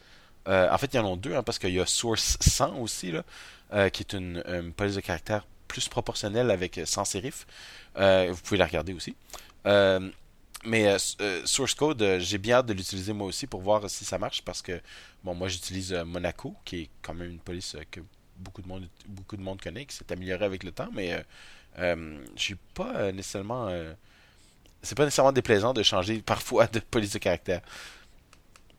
en fait, il y en a deux, hein, parce qu'il y a Source 100 aussi, là, qui est une, police de caractère plus proportionnelle avec sans sérif. vous pouvez la regarder aussi. Mais euh, euh, Source Code, euh, j'ai bien hâte de l'utiliser moi aussi pour voir si ça marche parce que bon, moi j'utilise Monaco, qui est quand même une police que beaucoup de monde beaucoup de monde connaît, qui s'est améliorée avec le temps, mais je suis pas nécessairement c'est pas nécessairement déplaisant de changer [LAUGHS] parfois de police de caractère.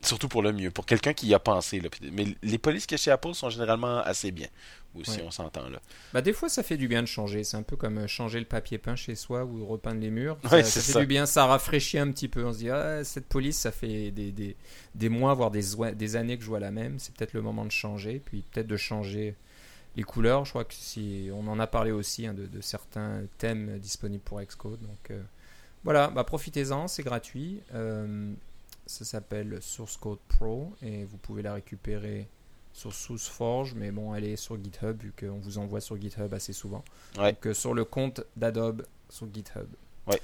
Surtout pour le mieux, pour quelqu'un qui y a pensé. Mais les polices a chez Apple sont généralement assez bien aussi, on s'entend là. Bah, des fois, ça fait du bien de changer. C'est un peu comme euh, changer le papier peint chez soi ou repeindre les murs. Ça, fait du bien, ça rafraîchit un petit peu. On se dit, ah, cette police, ça fait des, des, des mois, voire des, des années que je vois la même. C'est peut-être le moment de changer. Puis peut-être de changer les couleurs. Je crois que si on en a parlé aussi hein, de, de, certains thèmes disponibles pour Xcode. Donc euh, voilà, bah, profitez-en, c'est gratuit. Euh, ça s'appelle Source Code Pro et vous pouvez la récupérer sur SourceForge, mais bon, elle est sur GitHub vu qu'on vous envoie sur GitHub assez souvent. Donc euh, sur le compte d'Adobe sur GitHub. Ouais.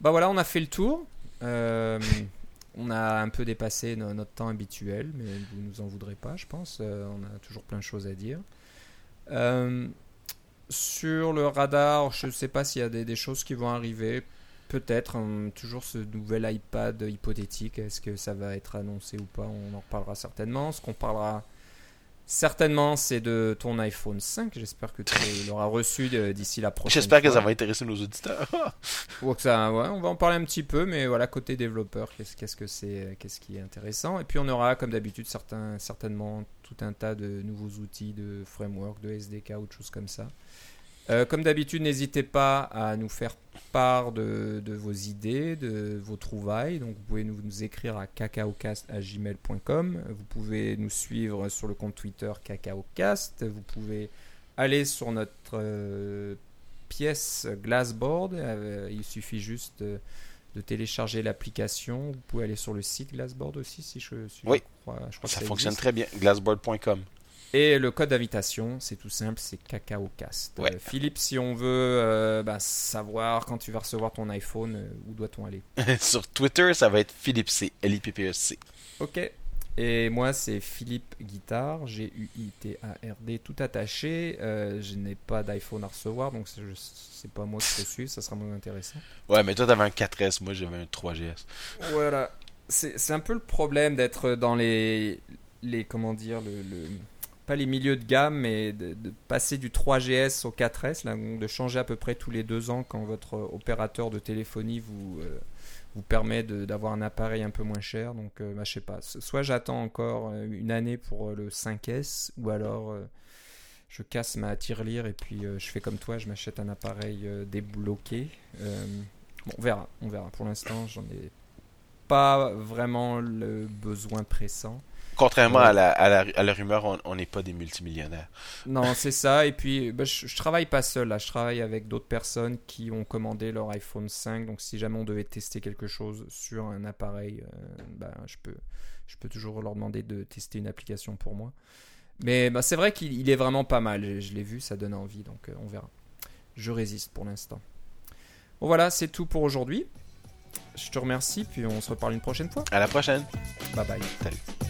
Bah voilà, on a fait le tour. Euh, [LAUGHS] on a un peu dépassé notre temps habituel, mais vous nous en voudrez pas, je pense. Euh, on a toujours plein de choses à dire. Sur le radar, je ne sais pas s'il y a des, choses qui vont arriver. Peut-être, hein, toujours ce nouvel iPad hypothétique. Est-ce que ça va être annoncé ou pas? On en reparlera certainement. Ce qu'on parlera Certainement, c'est de ton iPhone 5. J'espère que tu [LAUGHS] l'auras reçu d'ici la prochaine. J'espère que ça va intéresser nos auditeurs. [LAUGHS] ça, ouais, on va en parler un petit peu, mais voilà, côté développeur, qu'est-ce que c'est, qu'est-ce qui est intéressant. Et puis on aura, comme d'habitude, certains, certainement tout un tas de nouveaux outils, de framework, de SDK ou de choses comme ça, Euh, comme d'habitude, n'hésitez pas à nous faire part de, de vos idées, de vos trouvailles. Donc, vous pouvez nous, nous écrire à cacaocast.gmail.com. Vous pouvez nous suivre sur le compte Twitter cacaocast. Vous pouvez aller sur notre euh, pièce Glassboard. Euh, il suffit juste de, de télécharger l'application. Vous pouvez aller sur le site Glassboard aussi, si je, si Oui. je crois. Je crois que Ça ça fonctionne existe. très bien. Glassboard.com. Et le code d'invitation, c'est tout simple, c'est CacaoCast. Ouais. Euh, Philippe, si on veut euh, bah, savoir quand tu vas recevoir ton iPhone, euh, où doit-on aller? [LAUGHS] Sur Twitter, ça va être Philippe C. L-I-P-P-E-C. Ok. Et moi, c'est Philippe Guitard, G-U-I-T-A-R-D, tout attaché. Je n'ai pas d'iPhone à recevoir, donc c'est- je- c'est pas moi qui te suis, ça sera moins intéressant. Ouais, mais toi, t'avais un 4S. Moi, j'avais un 3GS. Voilà. C'est c'est un peu le problème d'être dans les, les. Comment dire le, le- Les milieux de gamme, mais de, passer du 3GS au 4S, là, de changer à peu près tous les deux ans quand votre opérateur de téléphonie vous, euh, vous permet d'avoir un appareil un peu moins cher. Donc, euh, bah, sais pas. Soit j'attends encore euh, une année pour euh, le 5S, ou alors. euh, je casse ma tirelire et puis euh, je fais comme toi, je m'achète un appareil euh, débloqué. Euh, bon, on verra, on verra. Pour l'instant, j'en ai pas vraiment le besoin pressant. Contrairement Ouais. à, la, à, la, à la rumeur, on- n'est pas des multimillionnaires. Non, c'est ça. Et puis, bah, je, je travaille pas seul là. Je travaille avec d'autres personnes qui ont commandé leur iPhone 5. Donc, si jamais on devait tester quelque chose sur un appareil, euh, bah, je peux, je peux toujours leur demander de tester une application pour moi. Mais bah, c'est vrai qu'il il est vraiment pas mal. Je, je l'ai vu, ça donne envie. Donc, euh, on verra. Je résiste pour l'instant. Bon, voilà, c'est tout pour aujourd'hui. Je te remercie. Puis on se reparle une prochaine fois. À la prochaine. Bye bye. Salut.